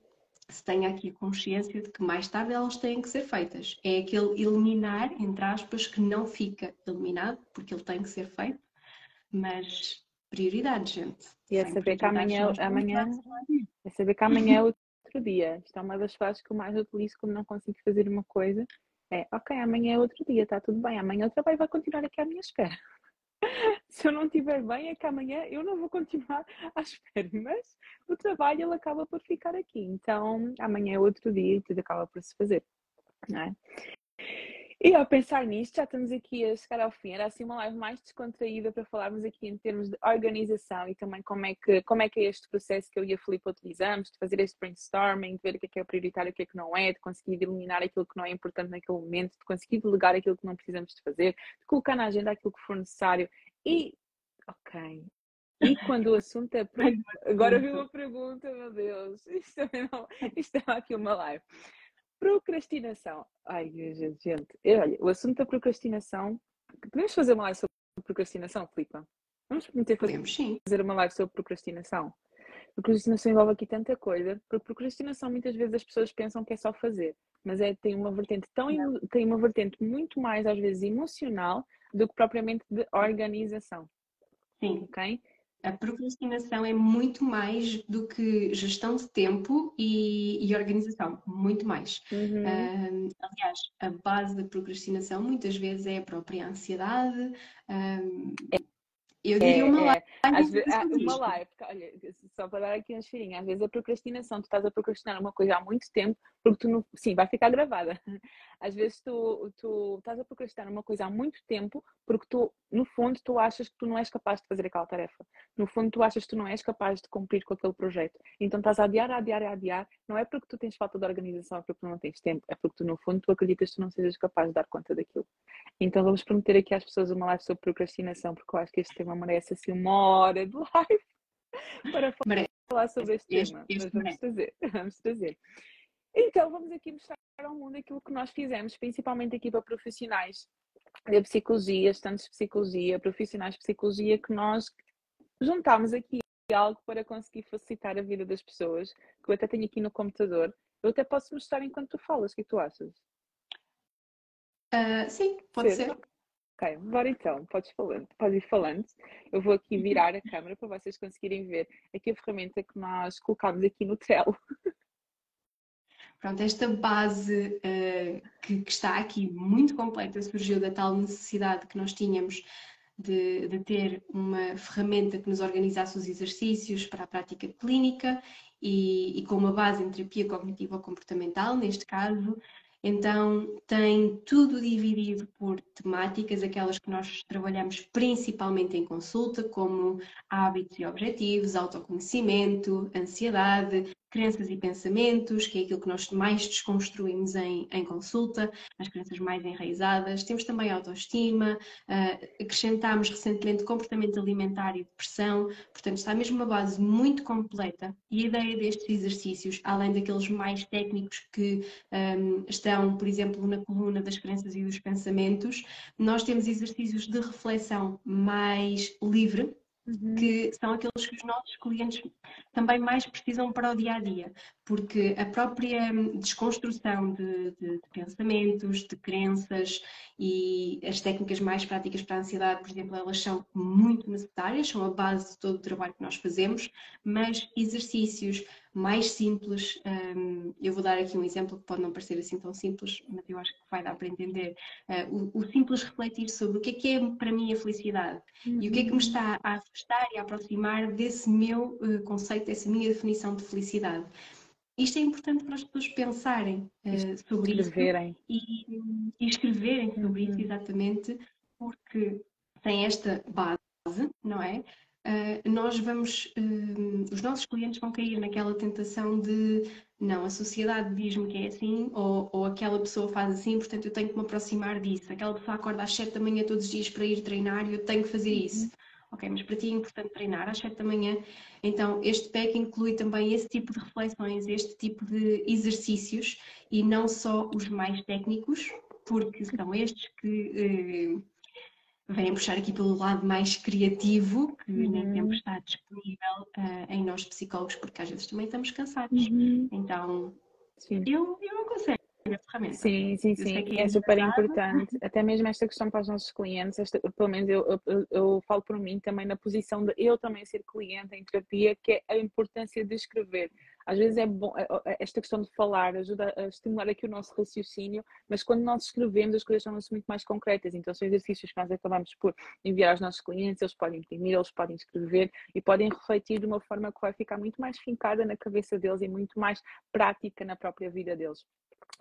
se tenha aqui a consciência de que mais tarde elas têm que ser feitas. É aquele eliminar, entre aspas, que não fica eliminado, porque ele tem que ser feito, mas prioridade, gente. E é saber que amanhã, amanhã, é saber que amanhã é outro dia. Isto é uma das frases que eu mais utilizo quando não consigo fazer uma coisa é, ok, amanhã é outro dia, está tudo bem. Amanhã o trabalho vai continuar aqui à minha espera. Se eu não estiver bem, é que amanhã eu não vou continuar à espera, mas o trabalho ele acaba por ficar aqui. Então, amanhã é outro dia e tudo acaba por se fazer. Não é? E ao pensar nisto, já estamos aqui a chegar ao fim. Era assim uma live mais descontraída para falarmos aqui em termos de organização e também como é que, como é, que é este processo que eu e a Filipe utilizamos, de fazer este brainstorming, de ver o que é que é prioritário e o que é que não é, de conseguir eliminar aquilo que não é importante naquele momento, de conseguir delegar aquilo que não precisamos de fazer, de colocar na agenda aquilo que for necessário e, ok, e quando o assunto é. Agora vi uma pergunta, meu Deus. Isto é, não... Isto é aqui uma live. Procrastinação. Ai, gente, gente. Olha, o assunto da procrastinação. Podemos fazer uma live sobre procrastinação, Filipa? Vamos prometer fazer, fazer uma live sobre procrastinação? Procrastinação envolve aqui tanta coisa, porque procrastinação muitas vezes as pessoas pensam que é só fazer, mas é, tem uma vertente tão tem uma vertente muito mais às vezes emocional do que propriamente de organização. Sim. Ok? A procrastinação é muito mais do que gestão de tempo e, e organização, muito mais. Uhum. Um, aliás, a base da procrastinação muitas vezes é a própria ansiedade. Um, é eu diria é, uma live. É. Vezes, ah, uma live, olha, só para dar aqui uma cheirinha, às vezes a procrastinação, tu estás a procrastinar uma coisa há muito tempo, porque tu não. Sim, vai ficar gravada. Às vezes tu, tu estás a procrastinar uma coisa há muito tempo, porque tu, no fundo, tu achas que tu não és capaz de fazer aquela tarefa. No fundo, tu achas que tu não és capaz de cumprir com aquele projeto. Então estás a adiar, a adiar, a adiar. Não é porque tu tens falta de organização, é porque tu não tens tempo, é porque tu, no fundo, tu acreditas que tu não sejas capaz de dar conta daquilo. Então vamos prometer aqui às pessoas uma live sobre procrastinação, porque eu acho que este tema merece assim uma hora de live para falar sobre este, este tema. Este vamos trazer, vamos trazer. Então vamos aqui mostrar ao mundo aquilo que nós fizemos, principalmente aqui para profissionais de psicologia, estudantes de psicologia, profissionais de psicologia, que nós juntámos aqui algo para conseguir facilitar a vida das pessoas, que eu até tenho aqui no computador. Eu até posso mostrar enquanto tu falas, o que, é que tu achas? Uh, sim, pode ser. ser. Ok, bora então, podes, falando, podes ir falando. Eu vou aqui virar a câmera para vocês conseguirem ver aqui a ferramenta que nós colocámos aqui no Trello. Pronto, esta base uh, que, que, está aqui muito completa surgiu da tal necessidade que nós tínhamos de, de, ter uma ferramenta que nos organizasse os exercícios para a prática clínica e, e com uma base em terapia cognitiva comportamental, neste caso, então, tem tudo dividido por temáticas, aquelas que nós trabalhamos principalmente em consulta, como hábitos e objetivos, autoconhecimento, ansiedade, crenças e pensamentos, que é aquilo que nós mais desconstruímos em, em consulta, as crenças mais enraizadas. Temos também autoestima, uh, acrescentámos recentemente comportamento alimentar e depressão, portanto está mesmo uma base muito completa e a ideia destes exercícios, além daqueles mais técnicos que um, estão, por exemplo, na coluna das crenças e dos pensamentos, nós temos exercícios de reflexão mais livre, Uhum. que são aqueles que os nossos clientes também mais precisam para o dia a dia, porque a própria desconstrução de, de, de, pensamentos, de crenças e as técnicas mais práticas para a ansiedade, por exemplo, elas são muito necessárias, são a base de todo o trabalho que nós fazemos, mas exercícios mais simples, um, eu vou dar aqui um exemplo que pode não parecer assim tão simples, mas eu acho que vai dar para entender. Uh, o, o, simples refletir sobre o que é que é para mim a felicidade uhum. e o que é que me uhum. está a afastar e a aproximar desse meu uh, conceito, dessa minha definição de felicidade. Isto é importante para as pessoas pensarem uh, sobre escreverem. isso e, e escreverem sobre uhum. isso exatamente, porque tem esta base, não é? Uh, nós vamos, uh, os nossos clientes vão cair naquela tentação de não, a sociedade diz-me que é assim, ou, ou aquela pessoa faz assim, portanto eu tenho que me aproximar disso. Aquela pessoa acorda às 7 da manhã todos os dias para ir treinar e eu tenho que fazer uhum. isso. Ok, mas para ti é importante treinar às 7 da manhã. Então, este pack inclui também esse tipo de reflexões, este tipo de exercícios e não só os mais técnicos, porque são estes que vêm puxar aqui pelo lado mais criativo, que uhum. nem sempre está disponível uh, em nós psicólogos, porque às vezes também estamos cansados. Uhum. Então, Sim. Eu, eu aconselho a ferramenta. Sim, sim, sim, é, é super importante. Até mesmo esta questão para os nossos clientes, esta, pelo menos eu, eu, eu, falo por mim também na posição de eu também ser cliente em terapia, que é a importância de escrever às vezes é bom, é, é, esta questão de falar ajuda a estimular aqui o nosso raciocínio, mas quando nós escrevemos as coisas tornam-se muito mais concretas. Então são exercícios que nós acabamos por enviar aos nossos clientes, eles podem imprimir, eles podem escrever e podem refletir de uma forma que vai ficar muito mais fincada na cabeça deles e muito mais prática na própria vida deles.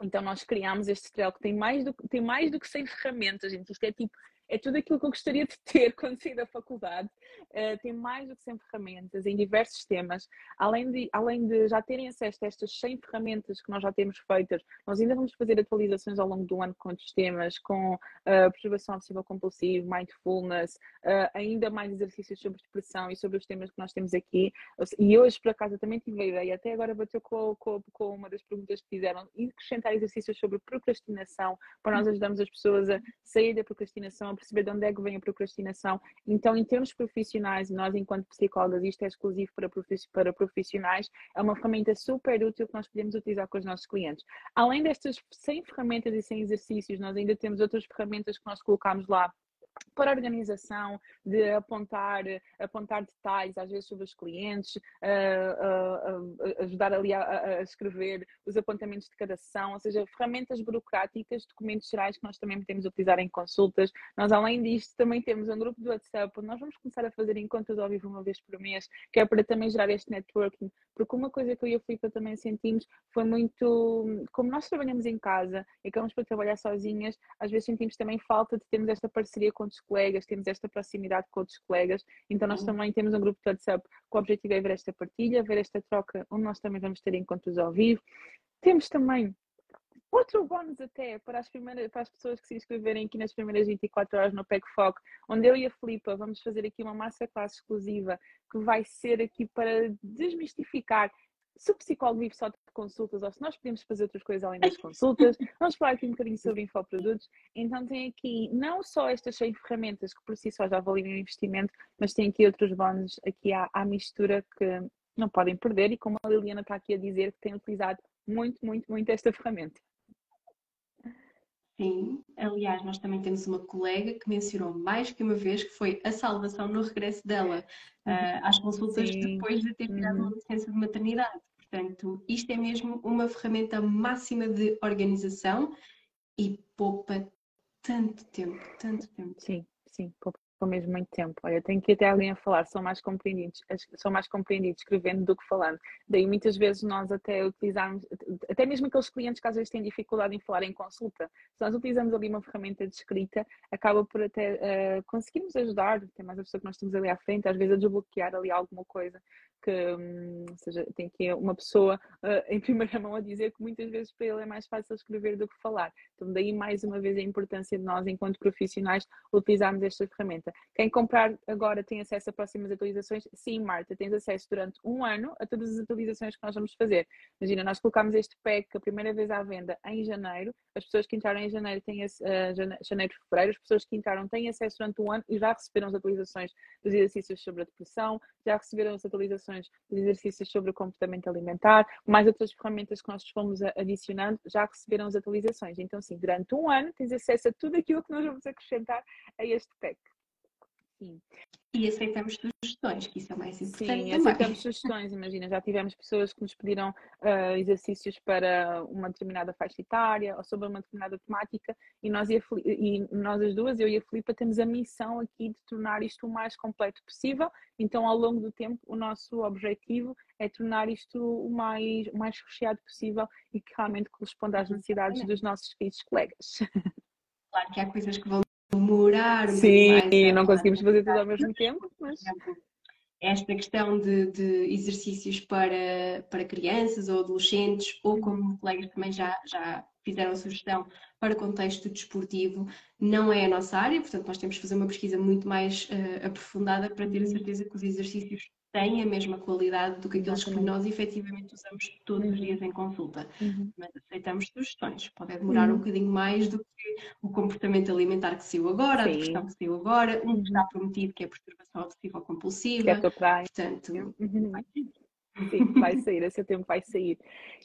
Então nós criámos este tutorial que tem mais do, tem mais do que 100 ferramentas, gente. Isto é tipo é tudo aquilo que eu gostaria de ter quando saí da faculdade. Uh, tem mais do que 100 ferramentas em diversos temas. Além de, além de já terem acesso a estas 100 ferramentas que nós já temos feitas, nós ainda vamos fazer atualizações ao longo do ano com outros temas, com uh, observação obsessiva compulsiva, mindfulness, uh, ainda mais exercícios sobre depressão e sobre os temas que nós temos aqui. E hoje, por acaso, também tive a ideia, até agora bateu com, com, com uma das perguntas que fizeram, e acrescentar exercícios sobre procrastinação, para nós ajudarmos as pessoas a sair da procrastinação, a perceber de onde é que vem a procrastinação. Então, em termos profissionais, nós, enquanto psicólogas, isto é exclusivo para, profissionais, é uma ferramenta super útil que nós podemos utilizar com os nossos clientes. Além destas 100 ferramentas e 100 exercícios, nós ainda temos outras ferramentas que nós colocamos lá para organização, de apontar, apontar detalhes, às vezes sobre os clientes, uh, uh, uh, ajudar ali a, a, escrever os apontamentos de cada sessão, ou seja, ferramentas burocráticas, documentos gerais que nós também podemos utilizar em consultas. Nós, além disto, também temos um grupo do WhatsApp onde nós vamos começar a fazer encontros ao vivo uma vez por mês, que é para também gerar este networking, porque uma coisa que eu e a Filipe também sentimos foi muito, como nós trabalhamos em casa e acabamos por trabalhar sozinhas, às vezes sentimos também falta de termos esta parceria com outros colegas, temos esta proximidade com outros colegas, então nós uhum. também temos um grupo de WhatsApp com o objetivo é ver esta partilha, ver esta troca, onde nós também vamos ter encontros ao vivo. Temos também outro bónus até para as, primeiras, para as pessoas que se inscreverem aqui nas primeiras 24 horas no PEC Foco, onde eu e a Filipa vamos fazer aqui uma massa classe exclusiva que vai ser aqui para desmistificar se o psicólogo vive só de consultas ou se nós podemos fazer outras coisas além das consultas, vamos falar aqui um bocadinho sobre infoprodutos. Então tem aqui não só estas 100 ferramentas que por si só já valem o investimento, mas tem aqui outros bónus aqui à, à mistura que não podem perder e como a Liliana está aqui a dizer que tem utilizado muito, muito, muito esta ferramenta. Sim, aliás, nós também temos uma colega que mencionou mais que uma vez que foi a salvação no regresso dela uh, às consultas Sim. depois de ter tirado uhum. uma licença de maternidade. Portanto, isto é mesmo uma ferramenta máxima de organização e poupa tanto tempo, tanto tempo. Sim, sim, poupa ao mesmo muito tempo. Olha, tenho que ir até alguém a falar, são mais compreendidos, são mais compreendidos escrevendo do que falando. Daí muitas vezes nós até utilizarmos, até mesmo aqueles clientes que às vezes têm dificuldade em falar em consulta, se nós utilizamos ali uma ferramenta de escrita, acaba por até uh, conseguirmos ajudar, tem mais a pessoa que nós temos ali à frente, às vezes a desbloquear ali alguma coisa que, hum, ou seja, tem que uma pessoa uh, em primeira mão a dizer que muitas vezes para ele é mais fácil escrever do que falar. Então daí mais uma vez a importância de nós enquanto profissionais utilizarmos esta ferramenta. Quem comprar agora tem acesso a próximas atualizações? Sim, Marta, tens acesso durante um ano a todas as atualizações que nós vamos fazer. Imagina, nós colocámos este pack a primeira vez à venda em janeiro, as pessoas que entraram em janeiro têm uh, janeiro, fevereiro, as pessoas que entraram têm acesso durante um ano e já receberam as atualizações dos exercícios sobre a depressão, já receberam as atualizações dos exercícios sobre o comportamento alimentar, mais outras ferramentas que nós fomos adicionando, já receberam as atualizações. Então, sim, durante um ano tens acesso a tudo aquilo que nós vamos acrescentar a este pack. Sim. E aceitamos sugestões, que isso é mais importante. Sim, aceitamos sugestões. Imagina, já tivemos pessoas que nos pediram uh, exercícios para uma determinada faixa etária ou sobre uma determinada temática e nós, e, e nós as duas, eu e a Filipa, temos a missão aqui de tornar isto o mais completo possível. Então, ao longo do tempo, o nosso objetivo é tornar isto o mais, o mais recheado possível e que realmente corresponda às necessidades dos nossos queridos colegas. Claro que há coisas que vão demorar um Sim, mais, não conseguimos fazer tudo ao mesmo tempo, mas... Esta questão de, de, exercícios para, para crianças ou adolescentes, ou como colegas também já, já fizeram a sugestão para contexto desportivo, não é a nossa área, portanto nós temos que fazer uma pesquisa muito mais uh, aprofundada para ter a certeza que os exercícios têm a mesma qualidade do que aqueles Exatamente. que nós efetivamente usamos todos os dias em consulta. Uhum. Mas aceitamos sugestões. Pode demorar uhum. um bocadinho mais do que o comportamento alimentar que saiu agora, Sim. a depressão que saiu agora, um que está uhum. prometido que é a perturbação obsessiva compulsiva. Que é Portanto, uhum. Sim, vai sair, esse tempo vai sair.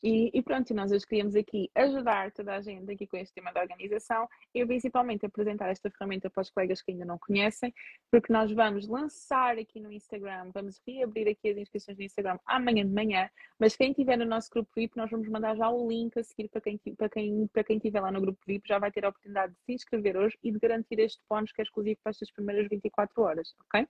E, e pronto, nós hoje queríamos aqui ajudar toda a gente aqui com este tema da organização e principalmente apresentar esta ferramenta para os colegas que ainda não conhecem, porque nós vamos lançar aqui no Instagram, vamos reabrir aqui as inscrições no Instagram amanhã de manhã, mas quem estiver no nosso grupo VIP, nós vamos mandar já o link a seguir para quem, para quem, para quem estiver lá no grupo VIP, já vai ter a oportunidade de se inscrever hoje e de garantir este bónus que é exclusivo para estas primeiras 24 horas, ok?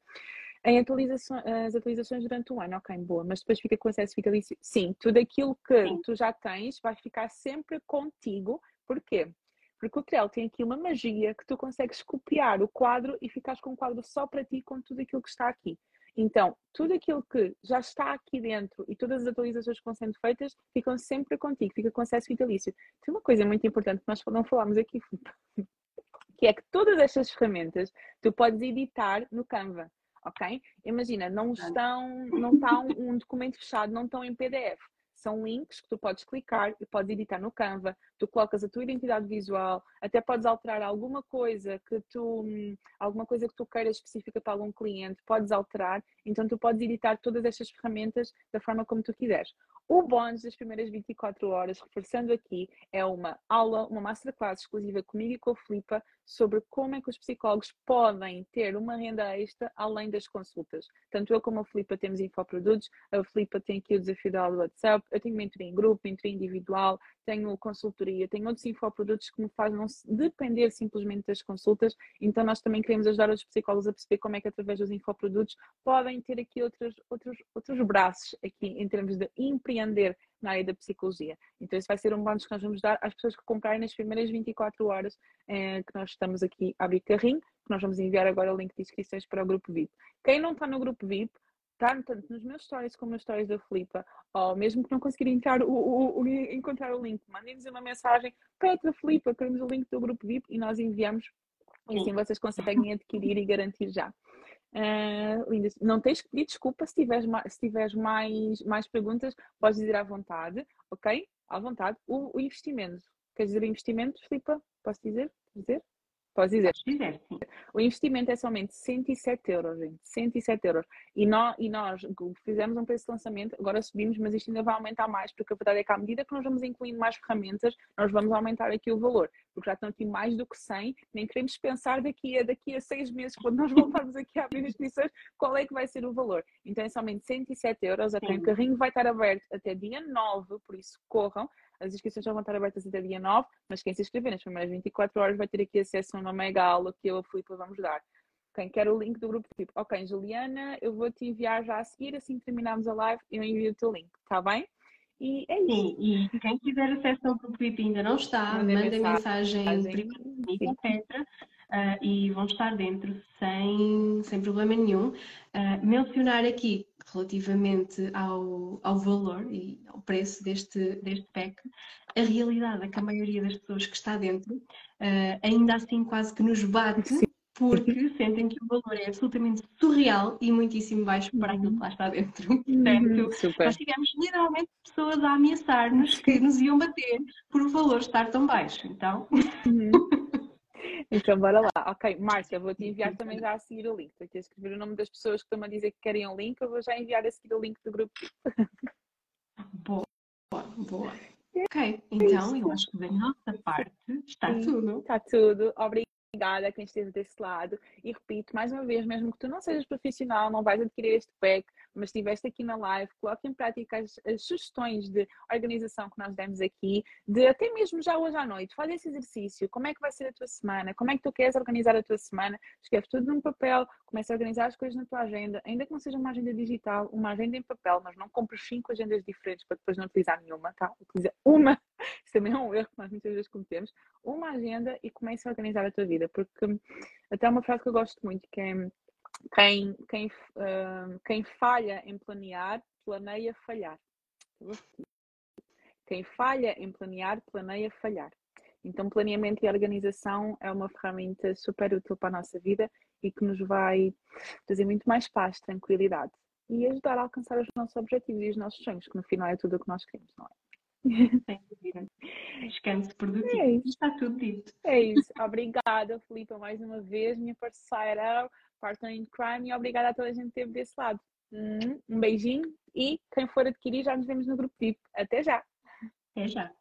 Em atualizações, as atualizações durante o ano, ok, boa, mas depois fica com acesso vitalício. Sim, tudo aquilo que Sim. tu já tens vai ficar sempre contigo. Porquê? Porque o Trello tem aqui uma magia que tu consegues copiar o quadro e ficares com o quadro só para ti com tudo aquilo que está aqui. Então, tudo aquilo que já está aqui dentro e todas as atualizações que vão sendo feitas ficam sempre contigo, fica com acesso vitalício. Tem uma coisa muito importante que nós não falámos aqui, que é que todas estas ferramentas tu podes editar no Canva, ok? Imagina, não estão, não está um, um documento fechado, não estão em PDF são links que tu podes clicar e podes editar no Canva, tu colocas a tua identidade visual, até podes alterar alguma coisa que tu, hum, alguma coisa que tu queiras específica para algum cliente, podes alterar, então tu podes editar todas estas ferramentas da forma como tu quiseres. O bónus das primeiras 24 horas, reforçando aqui, é uma aula, uma masterclass exclusiva comigo e com a Filipa sobre como é que os psicólogos podem ter uma renda extra além das consultas. Tanto eu como a Filipa temos infoprodutos, a Filipa tem aqui o desafio da do WhatsApp, eu tenho mentoria em grupo, mentoria individual, tenho consultoria, tenho outros infoprodutos que me fazem depender simplesmente das consultas, então nós também queremos ajudar os psicólogos a perceber como é que através dos infoprodutos podem ter aqui outros, outros, outros braços aqui em termos de empreender na área da psicologia. Então, isso vai ser um bónus que nós vamos dar às pessoas que comprarem nas primeiras 24 horas eh, que nós estamos aqui a abrir carrinho, que nós vamos enviar agora o link de inscrições para o grupo VIP. Quem não está no grupo VIP, tanto nos meus stories como nas stories da Filipa, ou mesmo que não conseguirem entrar o, o, o, encontrar o link, mandem-nos uma mensagem, Petra, Filipa, queremos o link do grupo VIP e nós enviamos e assim vocês conseguem adquirir e garantir já. Uh, linda. Não tens que pedir desculpa se tiveres, mais, se tiveres mais, mais perguntas, podes dizer à vontade, ok? À vontade. O, o investimento. Queres dizer investimento, Filipa? Posso dizer? dizer? Podes dizer. dizer o investimento é somente 107 euros, gente. 107 euros. E nós, e nós fizemos um preço de lançamento, agora subimos, mas isto ainda vai aumentar mais, porque a verdade é que à medida que nós vamos incluindo mais ferramentas, nós vamos aumentar aqui o valor, porque já estão aqui mais do que 100, nem queremos pensar daqui a, daqui a seis meses, quando nós voltarmos aqui a abrir inscrições, qual é que vai ser o valor. Então é somente 107 euros, até o carrinho vai estar aberto até dia 9, por isso corram. As inscrições já vão estar abertas até dia 9, mas quem se inscrever nas primeiras 24 horas vai ter aqui acesso a uma mega aula que eu e a Filipe vamos dar. Quem quer o link do grupo tipo, ok, Juliana, eu vou te enviar já a seguir, assim que terminarmos a live, eu envio o teu link, está bem? E é isso. Sim, e quem quiser acesso ao grupo VIP ainda não está, manda mensagem, mensagem primeiro, etc. Uh, e vão estar dentro sem, sem problema nenhum. Uh, mencionar aqui relativamente ao, ao valor e ao preço deste, deste pack, a realidade é que a maioria das pessoas que está dentro uh, ainda assim quase que nos bate Sim. porque sentem que o valor é absolutamente surreal e muitíssimo baixo para aquilo que lá está dentro. Uhum. Portanto, Super. nós tivemos literalmente pessoas a ameaçar-nos que nos iam bater por o valor estar tão baixo. Então. Uhum. Então, bora lá. Ok, Márcia, vou te enviar também já a seguir o link. Vou ter escrever o nome das pessoas que estão a dizer que querem o link, eu vou já enviar a seguir o link do grupo. Boa, boa. Ok, então eu acho que da nossa parte está Sim, tudo. Está tudo. Obrigada obrigada a quem esteve desse lado. E repito, mais uma vez, mesmo que tu não sejas profissional, não vais adquirir este pack, mas estiveste aqui na live, coloque em prática as, as, sugestões de organização que nós demos aqui, de até mesmo já hoje à noite, faz esse exercício, como é que vai ser a tua semana, como é que tu queres organizar a tua semana, escreve tudo num papel, começa a organizar as coisas na tua agenda, ainda que não seja uma agenda digital, uma agenda em papel, mas não compres cinco agendas diferentes para depois não utilizar nenhuma, tá? Utiliza uma, isso também é um erro que nós muitas vezes cometemos, uma agenda e começa a organizar a tua vida, porque até uma frase que eu gosto muito, que é quem, quem, uh, quem falha em planear, planeia falhar. Quem falha em planear, planeia falhar. Então, planeamento e organização é uma ferramenta super útil para a nossa vida e que nos vai trazer muito mais paz, tranquilidade e ajudar a alcançar os nossos objetivos e os nossos sonhos, que no final é tudo o que nós queremos, não é? Sem dúvida. Descanso produtivo. É isso. Está tudo dito. É isso. Obrigada, Filipe, mais uma vez, minha parceira, partner in crime, e obrigada a toda a gente que esteve desse lado. Hum, um beijinho e quem for adquirir, já nos vemos no grupo VIP. Até já. Até já.